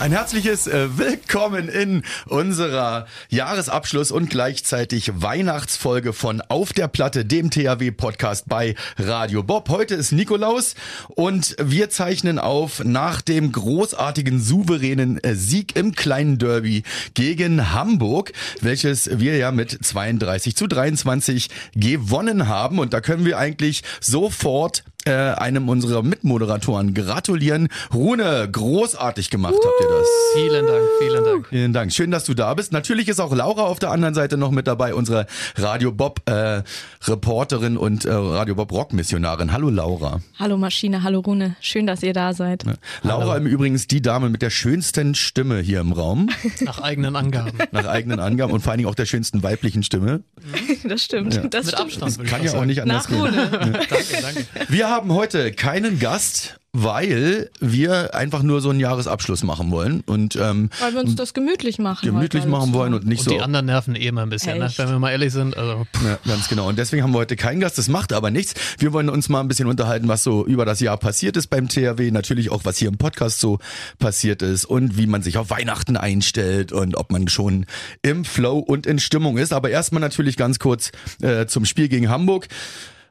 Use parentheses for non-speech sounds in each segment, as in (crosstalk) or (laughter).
Ein herzliches äh, Willkommen in unserer Jahresabschluss und gleichzeitig Weihnachtsfolge von Auf der Platte, dem THW-Podcast bei Radio Bob. Heute ist Nikolaus und wir zeichnen auf nach dem großartigen, souveränen äh, Sieg im kleinen Derby gegen Hamburg, welches wir ja mit 32 zu 23 gewonnen haben. Und da können wir eigentlich sofort äh, einem unserer Mitmoderatoren gratulieren. Rune, großartig gemacht habt ihr das. Vielen Dank, vielen Dank. Vielen Dank. Schön, dass du da bist. Natürlich ist auch Laura auf der anderen Seite noch mit dabei, unsere Radio Bob äh, Reporterin und äh, Radio Bob Rock Missionarin. Hallo Laura. Hallo Maschine, hallo Rune. Schön, dass ihr da seid. Ja. Laura im Übrigen ist die Dame mit der schönsten Stimme hier im Raum. (laughs) Nach eigenen Angaben. Nach eigenen Angaben und vor allen Dingen auch der schönsten weiblichen Stimme. (laughs) Das stimmt. Ja. Das Mit stimmt. Abstand. Kann ja auch nicht anders Nach gehen. Rune. Danke, danke. Wir haben heute keinen Gast, weil wir einfach nur so einen Jahresabschluss machen wollen und ähm, Weil wir uns das gemütlich machen. gemütlich machen wollen und nicht Und so die anderen nerven eh immer ein bisschen, ne? Wenn wir mal ehrlich sind. Also, Ja, ganz genau. Und deswegen haben wir heute keinen Gast. Das macht aber nichts. Wir wollen uns mal ein bisschen unterhalten, was so über das Jahr passiert ist beim THW. Natürlich auch, was hier im Podcast so passiert ist und wie man sich auf Weihnachten einstellt und ob man schon im Flow und in Stimmung ist. Aber erstmal natürlich ganz kurz äh, zum Spiel gegen Hamburg.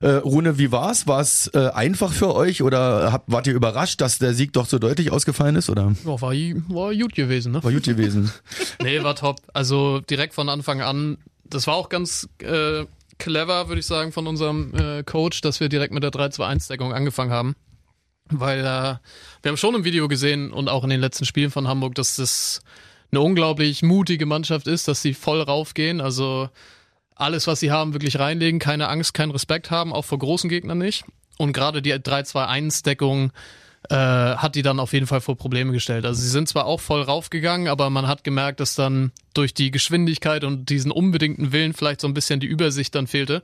Äh, Rune, wie war's? War es äh, einfach für euch oder habt, wart ihr überrascht, dass der Sieg doch so deutlich ausgefallen ist? Oder ja, war, war gut gewesen, ne? war gut gewesen? (laughs) Nee, war top. Also direkt von Anfang an, das war auch ganz äh, clever, würde ich sagen, von unserem äh, Coach, dass wir direkt mit der 3-2-1-Deckung angefangen haben. Weil äh, wir haben schon im Video gesehen und auch in den letzten Spielen von Hamburg, dass das eine unglaublich mutige Mannschaft ist, dass sie voll raufgehen. Also alles, was sie haben, wirklich reinlegen, keine Angst, keinen Respekt haben, auch vor großen Gegnern nicht. Und gerade die 3-2-1-Deckung äh, hat die dann auf jeden Fall vor Probleme gestellt. Also sie sind zwar auch voll raufgegangen, aber man hat gemerkt, dass dann durch die Geschwindigkeit und diesen unbedingten Willen vielleicht so ein bisschen die Übersicht dann fehlte.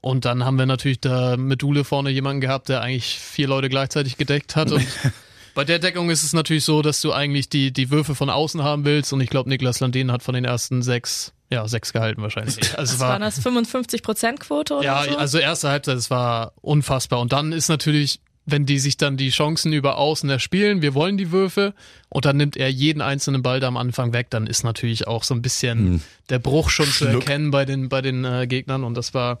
Und dann haben wir natürlich da mit Dule vorne jemanden gehabt, der eigentlich vier Leute gleichzeitig gedeckt hat. Und (laughs) bei der Deckung ist es natürlich so, dass du eigentlich die, die Würfe von außen haben willst. Und ich glaube, Niklas Landin hat von den ersten sechs, ja, sechs gehalten wahrscheinlich. (laughs) Also es Was war das 55 Prozent Quote oder ja, so? also erste Halbzeit, es war unfassbar. Und dann ist natürlich, wenn die sich dann die Chancen über außen erspielen, wir wollen die Würfe und dann nimmt er jeden einzelnen Ball da am Anfang weg, dann ist natürlich auch so ein bisschen der Bruch schon zu Schluck. erkennen bei den, bei den äh, Gegnern. Und das war,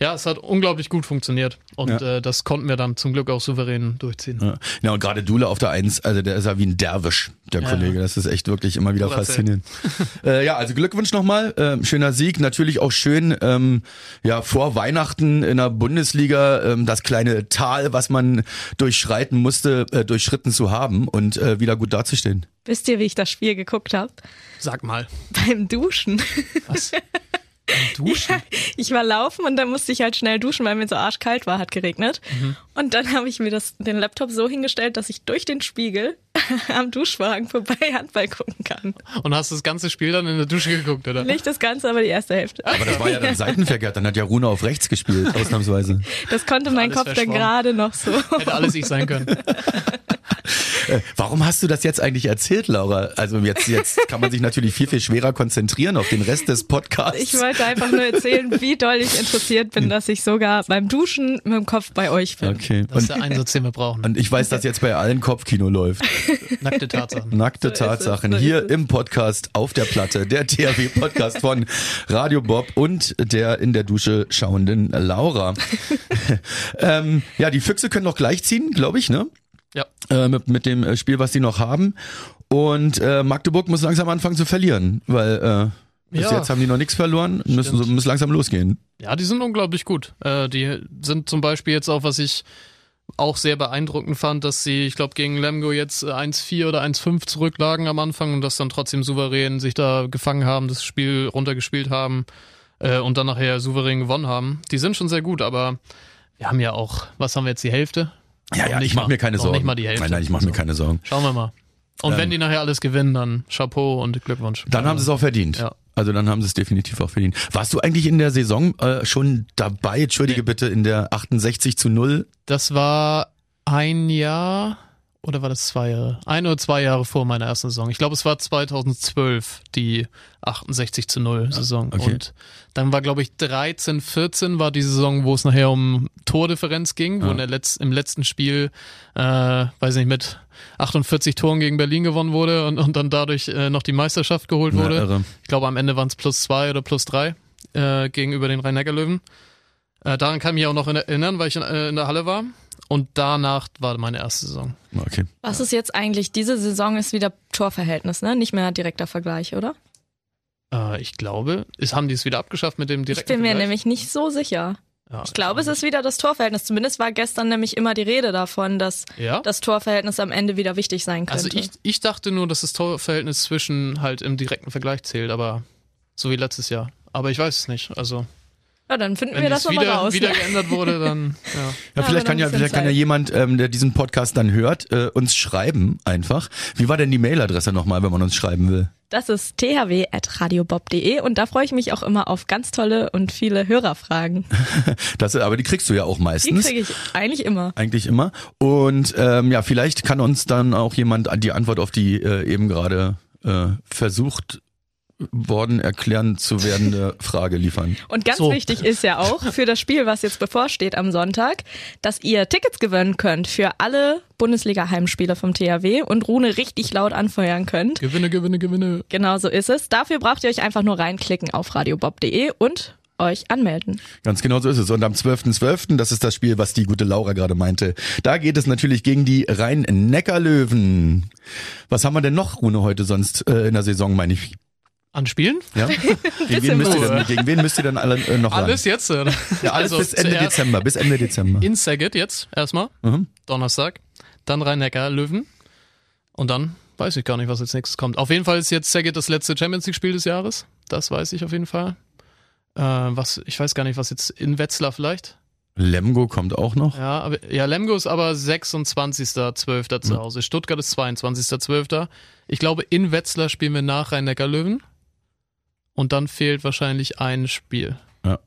ja, es hat unglaublich gut funktioniert. Und Ja. äh, das konnten wir dann zum Glück auch souverän durchziehen. Ja, ja und gerade Dule auf der Eins, also der ist ja wie ein Derwisch, der Ja. Kollege. Das ist echt wirklich immer wieder erzählt. faszinierend. (laughs) äh, ja, also Glückwunsch nochmal. Ähm, schöner Sieg. Natürlich auch schön, ähm, ja, vor Weihnachten in der Bundesliga ähm, das kleine Tal, was man durchschreiten musste, äh, durchschritten zu haben und äh, wieder gut dazustehen. Wisst ihr, wie ich das Spiel geguckt habe? Sag mal, Beim Duschen. was? (laughs) Duschen? Ich war laufen und dann musste ich halt schnell duschen, weil mir so arschkalt war, hat geregnet. Mhm. Und dann habe ich mir das, den Laptop so hingestellt, dass ich durch den Spiegel (laughs) am Duschvorhang vorbei Handball gucken kann. Und hast das ganze Spiel dann in der Dusche geguckt, oder? Nicht das Ganze, aber die erste Hälfte. Aber das war ja dann seitenverkehrt. Dann hat ja Rune auf rechts gespielt, (laughs) ausnahmsweise. Das konnte mein Alles Kopf dann gerade noch so. Hätte alles ich sein können. (laughs) Warum hast du das jetzt eigentlich erzählt, Laura? Also jetzt, jetzt kann man sich natürlich viel, viel schwerer konzentrieren auf den Rest des Podcasts. Ich wollte einfach nur erzählen, wie doll ich interessiert bin, dass ich sogar beim Duschen mit dem Kopf bei euch bin. okay. Das ist Und, der Einsatz, den wir brauchen. und ich weiß, dass jetzt bei allen Kopfkino läuft. Nackte Tatsachen. Nackte So Tatsachen so hier im Podcast auf der Platte, der THW-Podcast von Radio Bob und der in der Dusche schauenden Laura. (laughs) ähm, ja, die Füchse können noch gleich ziehen, glaube ich, ne? Ja. Äh, mit, mit dem äh, Spiel, was sie noch haben. Und äh, Magdeburg muss langsam anfangen zu verlieren, weil äh, bis Ja. jetzt haben die noch nichts verloren, müssen, so, Stimmt. muss langsam losgehen. Ja, die sind unglaublich gut. Äh, die sind zum Beispiel jetzt auch, was ich auch sehr beeindruckend fand, dass sie, ich glaube, gegen Lemgo jetzt äh, 1-4 oder 1-5 zurücklagen am Anfang und das dann trotzdem souverän sich da gefangen haben, das Spiel runtergespielt haben äh, und dann nachher souverän gewonnen haben. Die sind schon sehr gut, aber wir haben ja auch, was haben wir jetzt, die Hälfte? Ja, ja, ich mache mir keine Sorgen. nicht mal die Hälfte. Nein, nein, ich mache mir keine Sorgen. Schauen wir mal. Und Ähm, wenn die nachher alles gewinnen, dann Chapeau und Glückwunsch. Dann haben sie es auch verdient. Ja. Also dann haben sie es definitiv auch verdient. Warst du eigentlich in der Saison äh, schon dabei, entschuldige Nee. bitte, in der 68 zu 0? Das war ein Jahr oder war das zwei Jahre? Ein oder zwei Jahre vor meiner ersten Saison. Ich glaube, es war 2012, die 68 zu 0 Saison. okay. Und dann war, glaube ich, 13, 14 war die Saison, wo es nachher um Tordifferenz ging, wo in der Letz-, im letzten Spiel, äh, weiß nicht, mit 48 Toren gegen Berlin gewonnen wurde und, und dann dadurch äh, noch die Meisterschaft geholt Ja, wurde. irre. Ich glaube, am Ende waren es plus zwei oder plus drei äh, gegenüber den Rhein-Neckar-Löwen. Äh, daran kann ich mich auch noch erinnern, weil ich in, äh, in der Halle war. Und danach war meine erste Saison. Okay. Was ist jetzt eigentlich, diese Saison ist wieder Torverhältnis, ne? Nicht mehr direkter Vergleich, oder? Äh, ich glaube, ist, haben die es wieder abgeschafft mit dem Ich direkten bin mir Vergleich? nämlich nicht so sicher. Ja, Ich glaube, es ist wieder das Torverhältnis. Zumindest war gestern nämlich immer die Rede davon, dass Ja? das Torverhältnis am Ende wieder wichtig sein könnte. Also ich, ich dachte nur, dass das Torverhältnis zwischen halt im direkten Vergleich zählt, aber so wie letztes Jahr. Aber ich weiß es nicht. Also ja, dann finden wenn wir das nochmal wieder, raus. wieder geändert wurde, dann (laughs) ja. Ja, Ja, vielleicht kann ja, vielleicht kann ja jemand, ähm, der diesen Podcast dann hört, äh, uns schreiben einfach. Wie war denn die Mailadresse nochmal, wenn man uns schreiben will? Das ist thw.radiobob.de und da freue ich mich auch immer auf ganz tolle und viele Hörerfragen. (laughs) Das, aber die kriegst du ja auch Die meistens. kriege ich eigentlich immer. Eigentlich immer. Und ähm, ja, vielleicht kann uns dann auch jemand die Antwort auf die äh, eben gerade äh, versucht worden erklären zu werdende (laughs) Frage liefern. Und ganz So. wichtig ist ja auch für das Spiel, was jetzt bevorsteht am Sonntag, dass ihr Tickets gewinnen könnt für alle Bundesliga-Heimspiele vom THW und Rune richtig laut anfeuern könnt. Gewinne, Gewinne, Gewinne. Genau so ist es. Dafür braucht ihr euch einfach nur reinklicken auf radiobob.de und euch anmelden. Ganz genau so ist es. Und am 12.12., das ist das Spiel, was die gute Laura gerade meinte, da geht es natürlich gegen die Rhein-Neckar-Löwen. Was haben wir denn noch, Rune, heute sonst äh, in der Saison, meine ich? An Spielen? Ja? (laughs) Gegen, wen müsst ihr denn, gegen wen müsst ihr dann alle äh, noch ran? Alles jetzt? Oder? Ja, alles Also bis Ende Dezember, bis Ende Dezember. In Saget jetzt erstmal. Mhm. Donnerstag. Dann Rhein-Neckar, Löwen. Und dann weiß ich gar nicht, was als nächstes kommt. Auf jeden Fall ist jetzt Saget das letzte Champions League-Spiel des Jahres. Das weiß ich auf jeden Fall. Äh, was, ich weiß gar nicht, was jetzt in Wetzlar vielleicht. Lemgo kommt auch noch. Ja, aber, ja, Lemgo ist aber 26.12. zu Hause. Stuttgart ist 22.12. Ich glaube, in Wetzlar spielen wir nach Rhein-Neckar-Löwen. Und dann fehlt wahrscheinlich ein Spiel.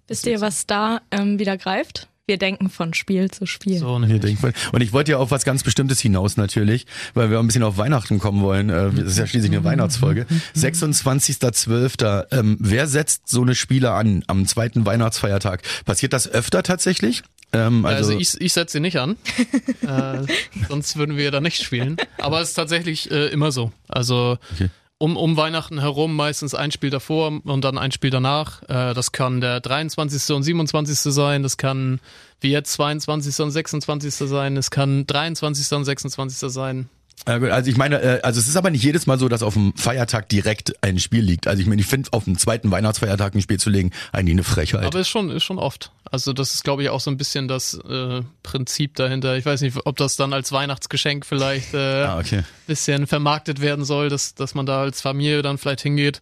Wisst ihr, was da ähm, wieder greift? Wir denken von Spiel zu Spiel. So, ne. denkt man- Und ich wollte ja auf was ganz Bestimmtes hinaus natürlich, weil wir ein bisschen auf Weihnachten kommen wollen. Äh, Das ist ja schließlich eine Weihnachtsfolge. 26.12. Ähm, wer setzt so eine Spiele an am zweiten Weihnachtsfeiertag? Passiert das öfter tatsächlich? Ähm, Also, also, ich, ich setze sie nicht an. (laughs) äh, sonst würden wir da nicht spielen. Aber es ist tatsächlich äh, immer so. Also Okay. Um, um Weihnachten herum meistens ein Spiel davor und dann ein Spiel danach. Äh, das kann der 23. und 27. sein. Das kann wie jetzt 22. und 26. sein. Es kann 23. und 26. sein. Also ich meine, äh, also es ist aber nicht jedes Mal so, dass auf dem Feiertag direkt ein Spiel liegt. Also ich meine, ich finde auf dem zweiten Weihnachtsfeiertag ein Spiel zu legen eigentlich eine Frechheit. Aber ist schon, ist schon oft. Also das ist, glaube ich, auch so ein bisschen das äh, Prinzip dahinter. Ich weiß nicht, ob das dann als Weihnachtsgeschenk vielleicht äh, ah, okay. bisschen vermarktet werden soll, dass, dass man da als Familie dann vielleicht hingeht.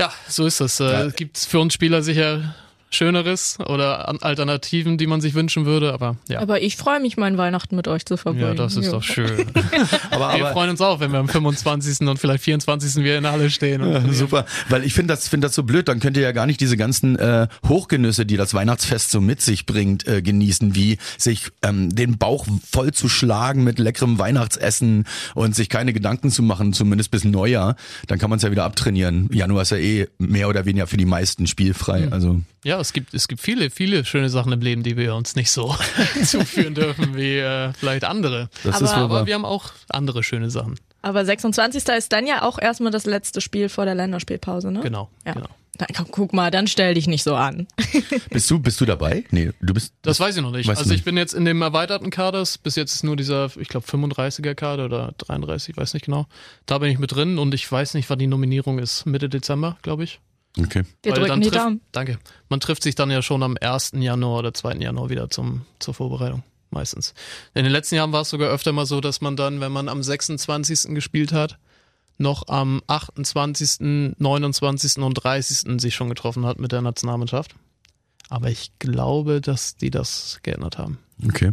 Ja, so ist es. Ja. Äh, Gibt für uns Spieler sicher Schöneres oder Alternativen, die man sich wünschen würde, aber ja. Aber ich freue mich, mein Weihnachten mit euch zu verbringen. Ja, das ist Jo. doch schön. (laughs) Aber, Wir aber freuen uns auch, wenn wir am 25. und vielleicht 24. wieder in der Halle stehen. Und Ja, super, weil ich finde das, finde das so blöd. Dann könnt ihr ja gar nicht diese ganzen äh, Hochgenüsse, die das Weihnachtsfest so mit sich bringt, äh, genießen, wie sich ähm, den Bauch voll zu schlagen mit leckerem Weihnachtsessen und sich keine Gedanken zu machen, zumindest bis Neujahr. Dann kann man es ja wieder abtrainieren. Januar ist ja eh mehr oder weniger für die meisten spielfrei. Also Ja, es gibt, es gibt viele, viele schöne Sachen im Leben, die wir uns nicht so (laughs) zuführen dürfen wie äh, vielleicht andere. das Aber- ist wohl Aber wir haben auch andere schöne Sachen. Aber 26. ist dann ja auch erstmal das letzte Spiel vor der Länderspielpause, ne? Genau. Ja. genau. Na, komm, guck mal, dann stell dich nicht so an. (laughs) Bist du, bist du dabei? Nee, du bist. Das weiß ich noch nicht. Also ich bin jetzt in dem erweiterten Kader. Bis jetzt ist nur dieser, ich glaube, 35er Kader oder 33, ich weiß nicht genau. Da bin ich mit drin und ich weiß nicht, wann die Nominierung ist. Mitte Dezember, glaube ich. Okay. Wir Weil drücken dann die trifft, Daumen. Danke. Man trifft sich dann ja schon am 1. Januar oder 2. Januar wieder zum, zur Vorbereitung. Meistens. In den letzten Jahren war es sogar öfter mal so, dass man dann, wenn man am 26. gespielt hat, noch am 28., 29. und 30. sich schon getroffen hat mit der Nationalmannschaft. Aber ich glaube, dass die das geändert haben. Okay.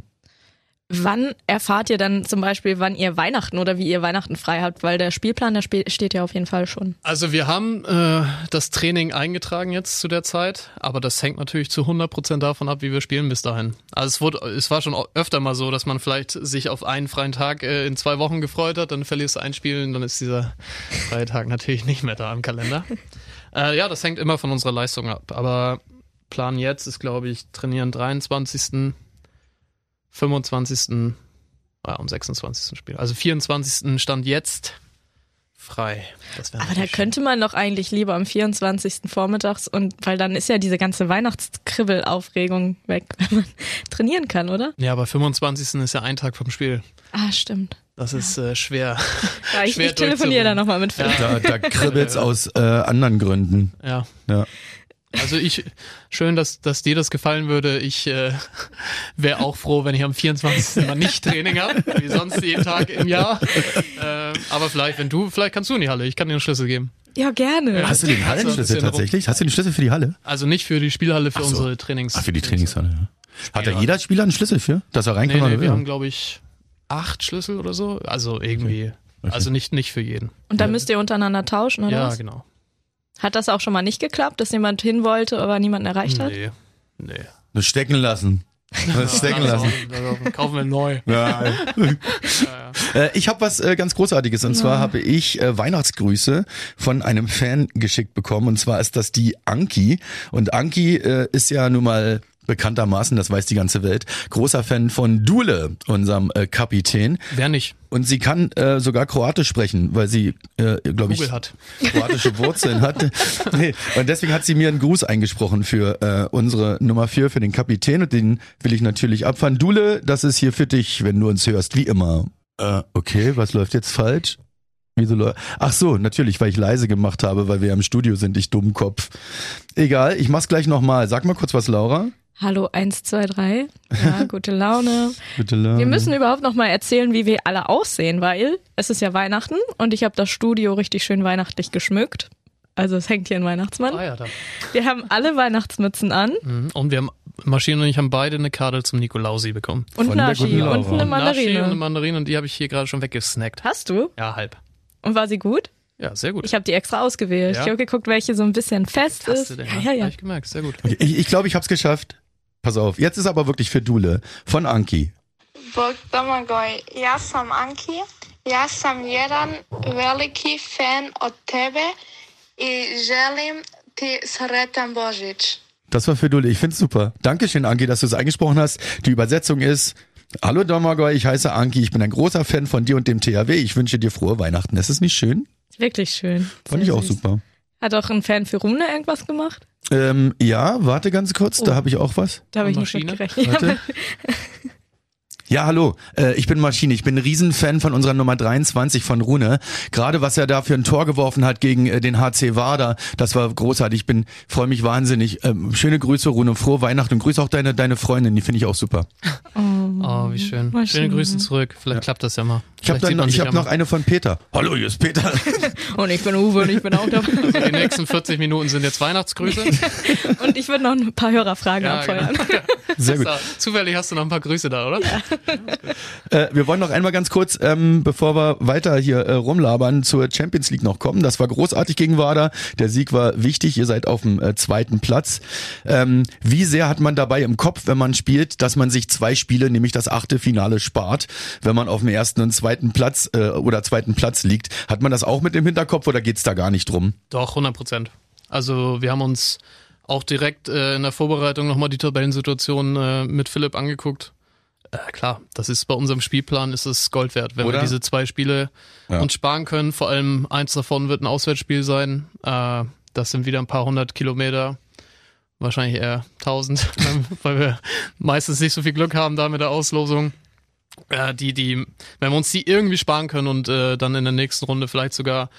Wann erfahrt ihr dann zum Beispiel, wann ihr Weihnachten oder wie ihr Weihnachten frei habt? Weil der Spielplan, der steht ja auf jeden Fall schon. Also wir haben äh, das Training eingetragen jetzt zu der Zeit, aber das hängt natürlich zu 100% davon ab, wie wir spielen bis dahin. Also es, wurde, es war schon öfter mal so, dass man vielleicht sich auf einen freien Tag äh, in zwei Wochen gefreut hat, dann verlierst du ein Spiel und dann ist dieser freie Tag (laughs) natürlich nicht mehr da im Kalender. (laughs) Äh, ja, das hängt immer von unserer Leistung ab. Aber Plan jetzt ist, glaube ich, trainieren 23., 25., ja, am 26. Spiel. Also 24. stand jetzt frei. Aber da schön. könnte man doch eigentlich lieber am 24. vormittags und weil dann ist ja diese ganze Weihnachtskribbelaufregung weg, (laughs) wenn man trainieren kann, oder? Ja, aber 25. ist ja ein Tag vom Spiel. Ah, stimmt. Das ist äh, schwer. (laughs) Ja, ich, Schwer ich telefoniere da nochmal mit Philipp. Da, da kribbelt's (laughs) aus äh, anderen Gründen. Ja. Ja. Also ich, schön, dass, dass dir das gefallen würde. Ich äh, wäre auch froh, wenn ich am 24. mal nicht Training habe, wie sonst jeden Tag im Jahr. Äh, aber vielleicht, wenn du, vielleicht kannst du in die Halle. Ich kann dir einen Schlüssel geben. Ja, gerne. Ja. Hast du den Also Hallenschlüssel bisschen tatsächlich? Hast du den Schlüssel für die Halle? Also nicht für die Spielhalle, für so. unsere Trainings. Ach, für die Trainingshalle, ja. Hat da Ja. jeder Spieler einen Schlüssel für? Dass er rein kann, Nee, nee, wir haben, glaube ich, acht Schlüssel oder so. Also irgendwie. Also nicht, nicht für jeden. Und dann müsst ihr untereinander tauschen, oder ja, was? genau. Hat das auch schon mal nicht geklappt, dass jemand hin wollte, aber niemanden erreicht hat? Nee. Nee. Das stecken lassen. (laughs) Stecken lassen. Kaufen wir neu. (laughs) (laughs) Ja. Äh, ich habe was äh, ganz Großartiges und zwar habe ich äh, Weihnachtsgrüße von einem Fan geschickt bekommen und zwar ist das die Anki und Anki äh, ist ja nun mal bekanntermaßen, das weiß die ganze Welt, großer Fan von Dule, unserem äh, Kapitän Wer nicht? und sie kann äh, sogar Kroatisch sprechen, weil sie, äh, glaube ich, hat. kroatische Wurzeln hat. (laughs) Nee, und deswegen hat sie mir einen Gruß eingesprochen für äh, unsere Nummer vier für den Kapitän und den will ich natürlich abfahren. Dule, das ist hier für dich, wenn du uns hörst, wie immer. Äh, okay, was läuft jetzt falsch? Wieso läu- Ach so, natürlich, weil ich leise gemacht habe, weil wir im Studio sind, ich Dummkopf. Egal, ich mach's gleich nochmal. Sag mal kurz was, Laura. Hallo, eins, zwei, drei. Ja, (laughs) gute Laune. Bitte, Laura. Wir müssen überhaupt noch mal erzählen, wie wir alle aussehen, weil es ist ja Weihnachten und ich habe das Studio richtig schön weihnachtlich geschmückt. Also es hängt hier ein Weihnachtsmann. Ah ja, da. Wir haben alle Weihnachtsmützen an Mhm. Und wir haben, Maschine und ich haben beide eine Karte zum Nikolausi bekommen. und Von Naschi und eine Naschi und eine Mandarine. Mandarine und die habe ich hier gerade schon weggesnackt. Hast du? Ja, halb. Und war sie gut? Ja, sehr gut. Ich habe die extra ausgewählt. Ja? Ich habe geguckt, welche so ein bisschen fest Hast ist. du denn? Ja, ja, ja. Hab ich gemerkt, sehr gut. Okay, ich ich glaube, ich hab's geschafft. Pass auf, jetzt ist aber wirklich für Dule von Anki. Bog Domagoj, ja sam Anki, ja sam jedan veliki fan od tebe i želim ti sretan Božić. Das war für Dule. Ich find's super. Dankeschön, Anki, dass du es eingesprochen hast. Die Übersetzung ist, Hallo Domagoj, ich heiße Anki, ich bin ein großer Fan von dir und dem THW. Ich wünsche dir frohe Weihnachten. Das ist nicht schön? Wirklich schön. Fand Sehr ich auch süß. super. Hat auch ein Fan für Rune irgendwas gemacht? Ähm, ja, warte ganz kurz, da Oh. habe ich auch was. Da habe ich nicht Maschine? mit gerechnet. Warte. (laughs) Ja, hallo, äh, ich bin Maschine. Ich bin ein Riesenfan von unserer Nummer 23 von Rune. Gerade was er da für ein Tor geworfen hat gegen äh, den HC Wader, das war großartig. Ich bin freue mich wahnsinnig. Ähm, schöne Grüße, Rune, frohe Weihnachten und grüße auch deine deine Freundin, die finde ich auch super. Oh, wie schön. Maschine. Schöne Grüße zurück. Vielleicht klappt das ja mal. Ich habe man ich ja noch eine von Peter. Hallo, hier ist Peter. (laughs) Und ich bin Uwe und ich bin auch dabei. Also die nächsten 40 Minuten sind jetzt Weihnachtsgrüße. (laughs) Und ich würde noch ein paar Hörerfragen Ja, abfeuern. genau. Sehr gut. Zufällig hast du noch ein paar Grüße da, oder? Äh, wir wollen noch einmal ganz kurz, ähm, bevor wir weiter hier äh, rumlabern, zur Champions League noch kommen. Das war großartig gegen Wader. Der Sieg war wichtig. Ihr seid auf dem äh, zweiten Platz. Ähm, wie sehr hat man dabei im Kopf, wenn man spielt, dass man sich zwei Spiele, nämlich das achte Finale, spart, wenn man auf dem ersten und zweiten Platz äh, oder zweiten Platz liegt? Hat man das auch mit im Hinterkopf oder geht's da gar nicht drum? Doch, 100 Prozent. Also wir haben uns auch direkt äh, in der Vorbereitung nochmal die Tabellensituation äh, mit Philipp angeguckt. Äh, klar, das ist bei unserem Spielplan ist es Gold wert, wenn Oder? wir diese zwei Spiele Ja. uns sparen können. Vor allem eins davon wird ein Auswärtsspiel sein. Äh, das sind wieder ein paar hundert Kilometer, wahrscheinlich eher tausend, (laughs) weil wir meistens nicht so viel Glück haben da mit der Auslosung. Äh, die, die, wenn wir uns die irgendwie sparen können und äh, dann in der nächsten Runde vielleicht sogar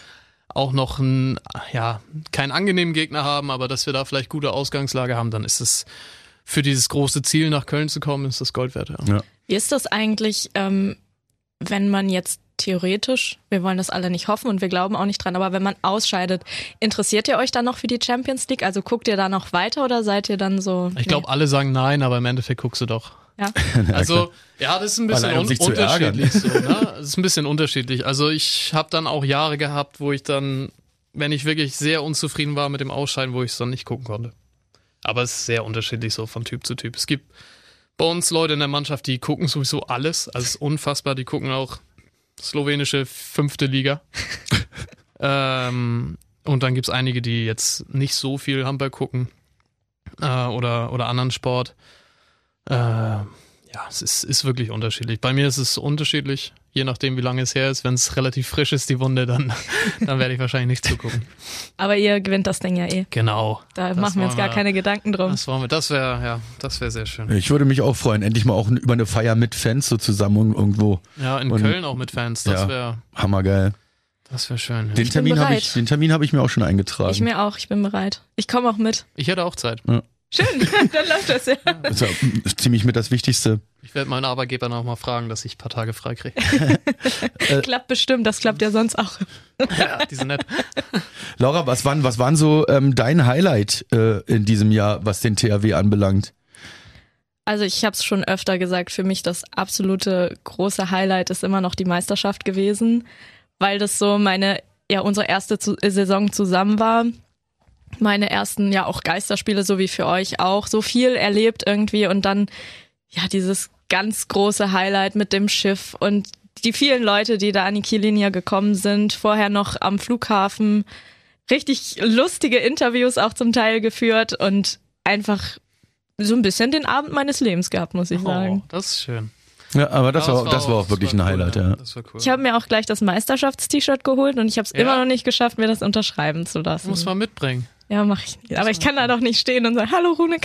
auch noch ein, ja, keinen angenehmen Gegner haben, aber dass wir da vielleicht gute Ausgangslage haben, dann ist es für dieses große Ziel nach Köln zu kommen, ist das Gold wert. Ja. Ja. Wie ist das eigentlich, ähm, wenn man jetzt theoretisch, wir wollen das alle nicht hoffen und wir glauben auch nicht dran, aber wenn man ausscheidet, interessiert ihr euch dann noch für die Champions League? Also guckt ihr da noch weiter oder seid ihr dann so? Ich glaube, alle sagen nein, aber im Endeffekt guckst du doch. Ja. (laughs) Also, ja, das ist ein bisschen Allein, um un unterschiedlich so, ne? Das ist ein bisschen unterschiedlich. Also ich habe dann auch Jahre gehabt, wo ich dann, wenn ich wirklich sehr unzufrieden war mit dem Ausscheiden, wo ich es dann nicht gucken konnte. Aber es ist sehr unterschiedlich so von Typ zu Typ. Es gibt bei uns Leute in der Mannschaft, die gucken sowieso alles. Also es ist unfassbar. Die gucken auch slowenische fünfte Liga. (laughs) ähm, und dann gibt's einige, die jetzt nicht so viel Handball gucken äh, oder, oder anderen Sport. Äh, ja, es ist, ist wirklich unterschiedlich. Bei mir ist es unterschiedlich, je nachdem, wie lange es her ist. Wenn es relativ frisch ist, die Wunde, dann, (laughs) dann werde ich wahrscheinlich nicht zugucken. Aber ihr gewinnt das Ding ja eh. Genau. Da Das machen wir uns gar keine Gedanken drum. Das wollen wir. Das wäre, ja, das wäre sehr schön. Ich würde mich auch freuen, endlich mal auch über eine Feier mit Fans so zusammen irgendwo. Ja, in Und- Köln auch mit Fans. Das Ja. wäre, Hammergeil. das wäre schön. Ja. Den Termin ich, den Termin habe ich mir auch schon eingetragen. Ich mir auch, ich bin bereit. Ich komme auch mit. Ich hätte auch Zeit. Schön, (laughs) dann läuft das ja. Das ist ja ziemlich mit das Wichtigste. Ich werde meinen Arbeitgeber noch mal fragen, dass ich ein paar Tage frei kriege. (laughs) Klappt bestimmt, das klappt ja sonst auch. ja, die sind nett. (laughs) Laura, was waren, was waren so ähm, dein Highlight äh, in diesem Jahr, was den THW anbelangt? Also ich habe es schon öfter gesagt, für mich das absolute große Highlight ist immer noch die Meisterschaft gewesen, weil das so meine, ja, unsere erste Saison zusammen war. Meine ersten, ja, auch Geisterspiele, so wie für euch auch, so viel erlebt irgendwie und dann, ja, dieses ganz große Highlight mit dem Schiff und die vielen Leute, die da an die Kiellinie gekommen sind, vorher noch am Flughafen, richtig lustige Interviews auch zum Teil geführt und einfach so ein bisschen den Abend meines Lebens gehabt, muss ich Oh, sagen. das ist schön. Ja, aber das, Ja, war, das war auch wirklich ein cool, Highlight, ja. Das war cool. Ich habe mir auch gleich das Meisterschafts-T-Shirt geholt und ich habe es Ja? immer noch nicht geschafft, mir das unterschreiben zu lassen. muss man mitbringen. Ja, mach ich nicht. Aber ich kann da doch nicht stehen und sagen, hallo Rune.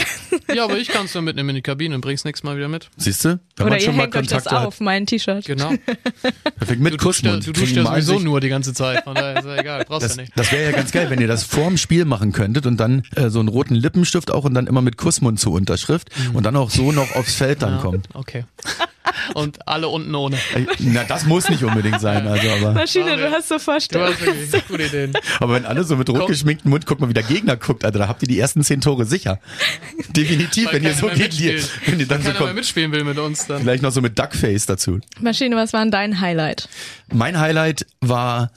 Ja, aber ich kann es dann mitnehmen in die Kabine und bring's nächstes Mal wieder mit. Siehst du? Oder man ihr schon mal hängt euch das Kontakte auf, mein T-Shirt. Genau. hat. (laughs) Perfekt, mit Du duschst ja, Kussmund. du duschst die ja sowieso nur die ganze Zeit. Von daher ist ja egal, brauchst Das, ja nicht. das wäre ja ganz geil, wenn ihr das vorm Spiel machen könntet und dann äh, so einen roten Lippenstift auch und dann immer mit Kussmund zur Unterschrift und dann auch so noch aufs Feld dann Mhm. Ja, kommt. Okay. (laughs) Und alle unten ohne. Na, das muss nicht unbedingt sein, also aber, Maschine, du hast so Du Vorstellungen. hast wirklich gute Ideen. aber wenn alle so mit rot geschminktem Mund guckt, mal wie der Gegner guckt, Alter, da habt ihr die ersten zehn Tore sicher. (laughs) Definitiv, Weil wenn ihr so geht, wenn ihr dann so Keiner mehr kommt. mitspielen will mit uns dann. Vielleicht noch so mit Duckface dazu. Maschine, was war denn dein Highlight? Mein Highlight war,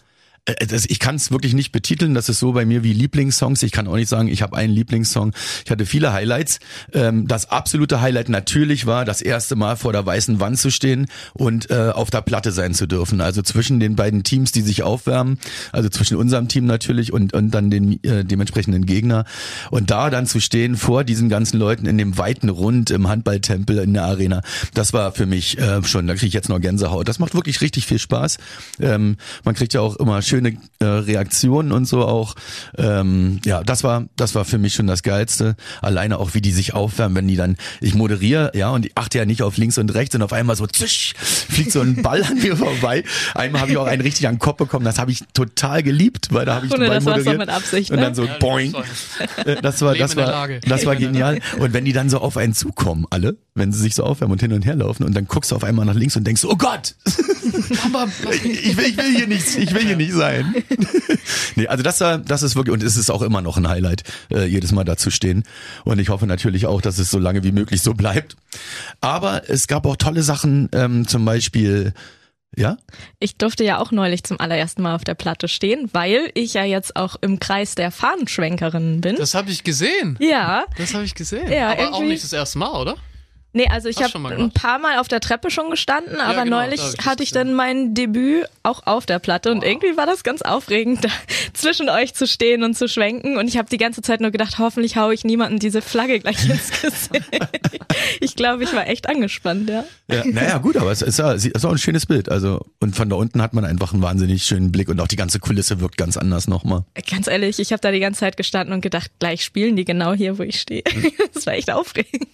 ich kann es wirklich nicht betiteln, das ist so bei mir wie Lieblingssongs. Ich kann auch nicht sagen, ich habe einen Lieblingssong. Ich hatte viele Highlights. Ähm, das absolute Highlight natürlich war, das erste Mal vor der weißen Wand zu stehen und äh, auf der Platte sein zu dürfen. Also zwischen den beiden Teams, die sich aufwärmen, also zwischen unserem Team natürlich und, und dann den äh, dementsprechenden Gegner. Und da dann zu stehen vor diesen ganzen Leuten in dem weiten Rund im Handballtempel in der Arena, das war für mich äh, schon, da kriege ich jetzt noch Gänsehaut. Das macht wirklich richtig viel Spaß. Ähm, man kriegt ja auch immer schöne äh, Reaktionen und so auch. Ähm, ja, das war, das war für mich schon das Geilste. Alleine auch, wie die sich aufwärmen, wenn die dann, ich moderiere, ja, und ich achte ja nicht auf links und rechts und auf einmal so zisch, fliegt so ein Ball an mir vorbei. Einmal habe ich auch einen richtig an den Kopf bekommen, das habe ich total geliebt, weil da habe ich Ohne, dabei das war's doch moderiert. mit Absicht, Und ne? dann so Ja, boing. Äh, Das war, das war, das war genial. Und wenn die dann so auf einen zukommen, alle, wenn sie sich so aufwärmen und hin und her laufen und dann guckst du auf einmal nach links und denkst, oh Gott, Aber (laughs) ich will, ich will hier nicht, ich will hier nicht sein. (laughs) nee, also das, war- das ist wirklich, und es ist auch immer noch ein Highlight, äh, jedes Mal da zu stehen. Und ich hoffe natürlich auch, dass es so lange wie möglich so bleibt. Aber es gab auch tolle Sachen, ähm, zum Beispiel, ja? Ich durfte ja auch neulich zum allerersten Mal auf der Platte stehen, weil ich ja jetzt auch im Kreis der Fahnenschwenkerinnen bin. das habe ich gesehen. ja, Das habe ich gesehen. Ja, Aber auch nicht das erste Mal, oder? Nee, also ich habe ein paar Mal auf der Treppe schon gestanden, aber genau, neulich hatte ich dann mein Debüt auch auf der Platte und irgendwie war das ganz aufregend, (laughs) da zwischen euch zu stehen und zu schwenken und ich habe die ganze Zeit nur gedacht, hoffentlich haue ich niemanden diese Flagge gleich (laughs) ins Gesicht. ich glaube, ich war echt angespannt, ja. ja naja, gut, aber es ist ja es ist auch ein schönes Bild. Also, und von da unten hat man einfach einen wahnsinnig schönen Blick und auch die ganze Kulisse wirkt ganz anders nochmal. Ganz ehrlich, ich habe da die ganze Zeit gestanden und gedacht, gleich spielen die genau hier, wo ich stehe. (laughs) Das war echt aufregend.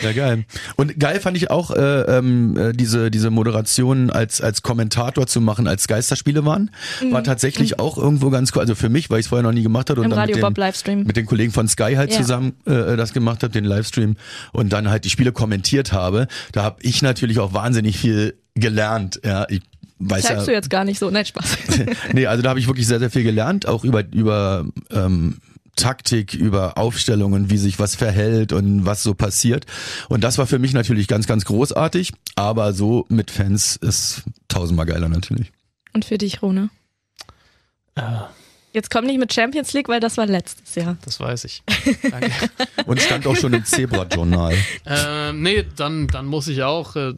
Ja, geil. Und geil fand ich auch, äh, ähm, äh, diese, diese Moderation als, als Kommentator zu machen, als Geisterspiele waren. Mhm. War tatsächlich auch irgendwo ganz cool. Also für mich, weil ich es vorher noch nie gemacht hatte und Im dann Radio mit Bob den, Livestream. mit den Kollegen von Sky halt Ja. zusammen äh, das gemacht habe, den Livestream und dann halt die Spiele kommentiert habe. Da habe ich natürlich auch wahnsinnig viel gelernt. Ja, ich weiß Sagst ja, du jetzt gar nicht so. Nein, Spaß. (laughs) nee, also da habe ich wirklich sehr, sehr viel gelernt, auch über, über ähm, Taktik, über Aufstellungen, wie sich was verhält und was so passiert. Und das war für mich natürlich ganz, ganz großartig. Aber so mit Fans ist tausendmal geiler natürlich. Und für dich, Rune? Äh, Jetzt komm nicht mit Champions League, weil das war letztes Jahr. das weiß ich. (laughs) Danke. Und stand auch schon im Zebra-Journal. ähm, nee, dann, dann muss ich auch äh,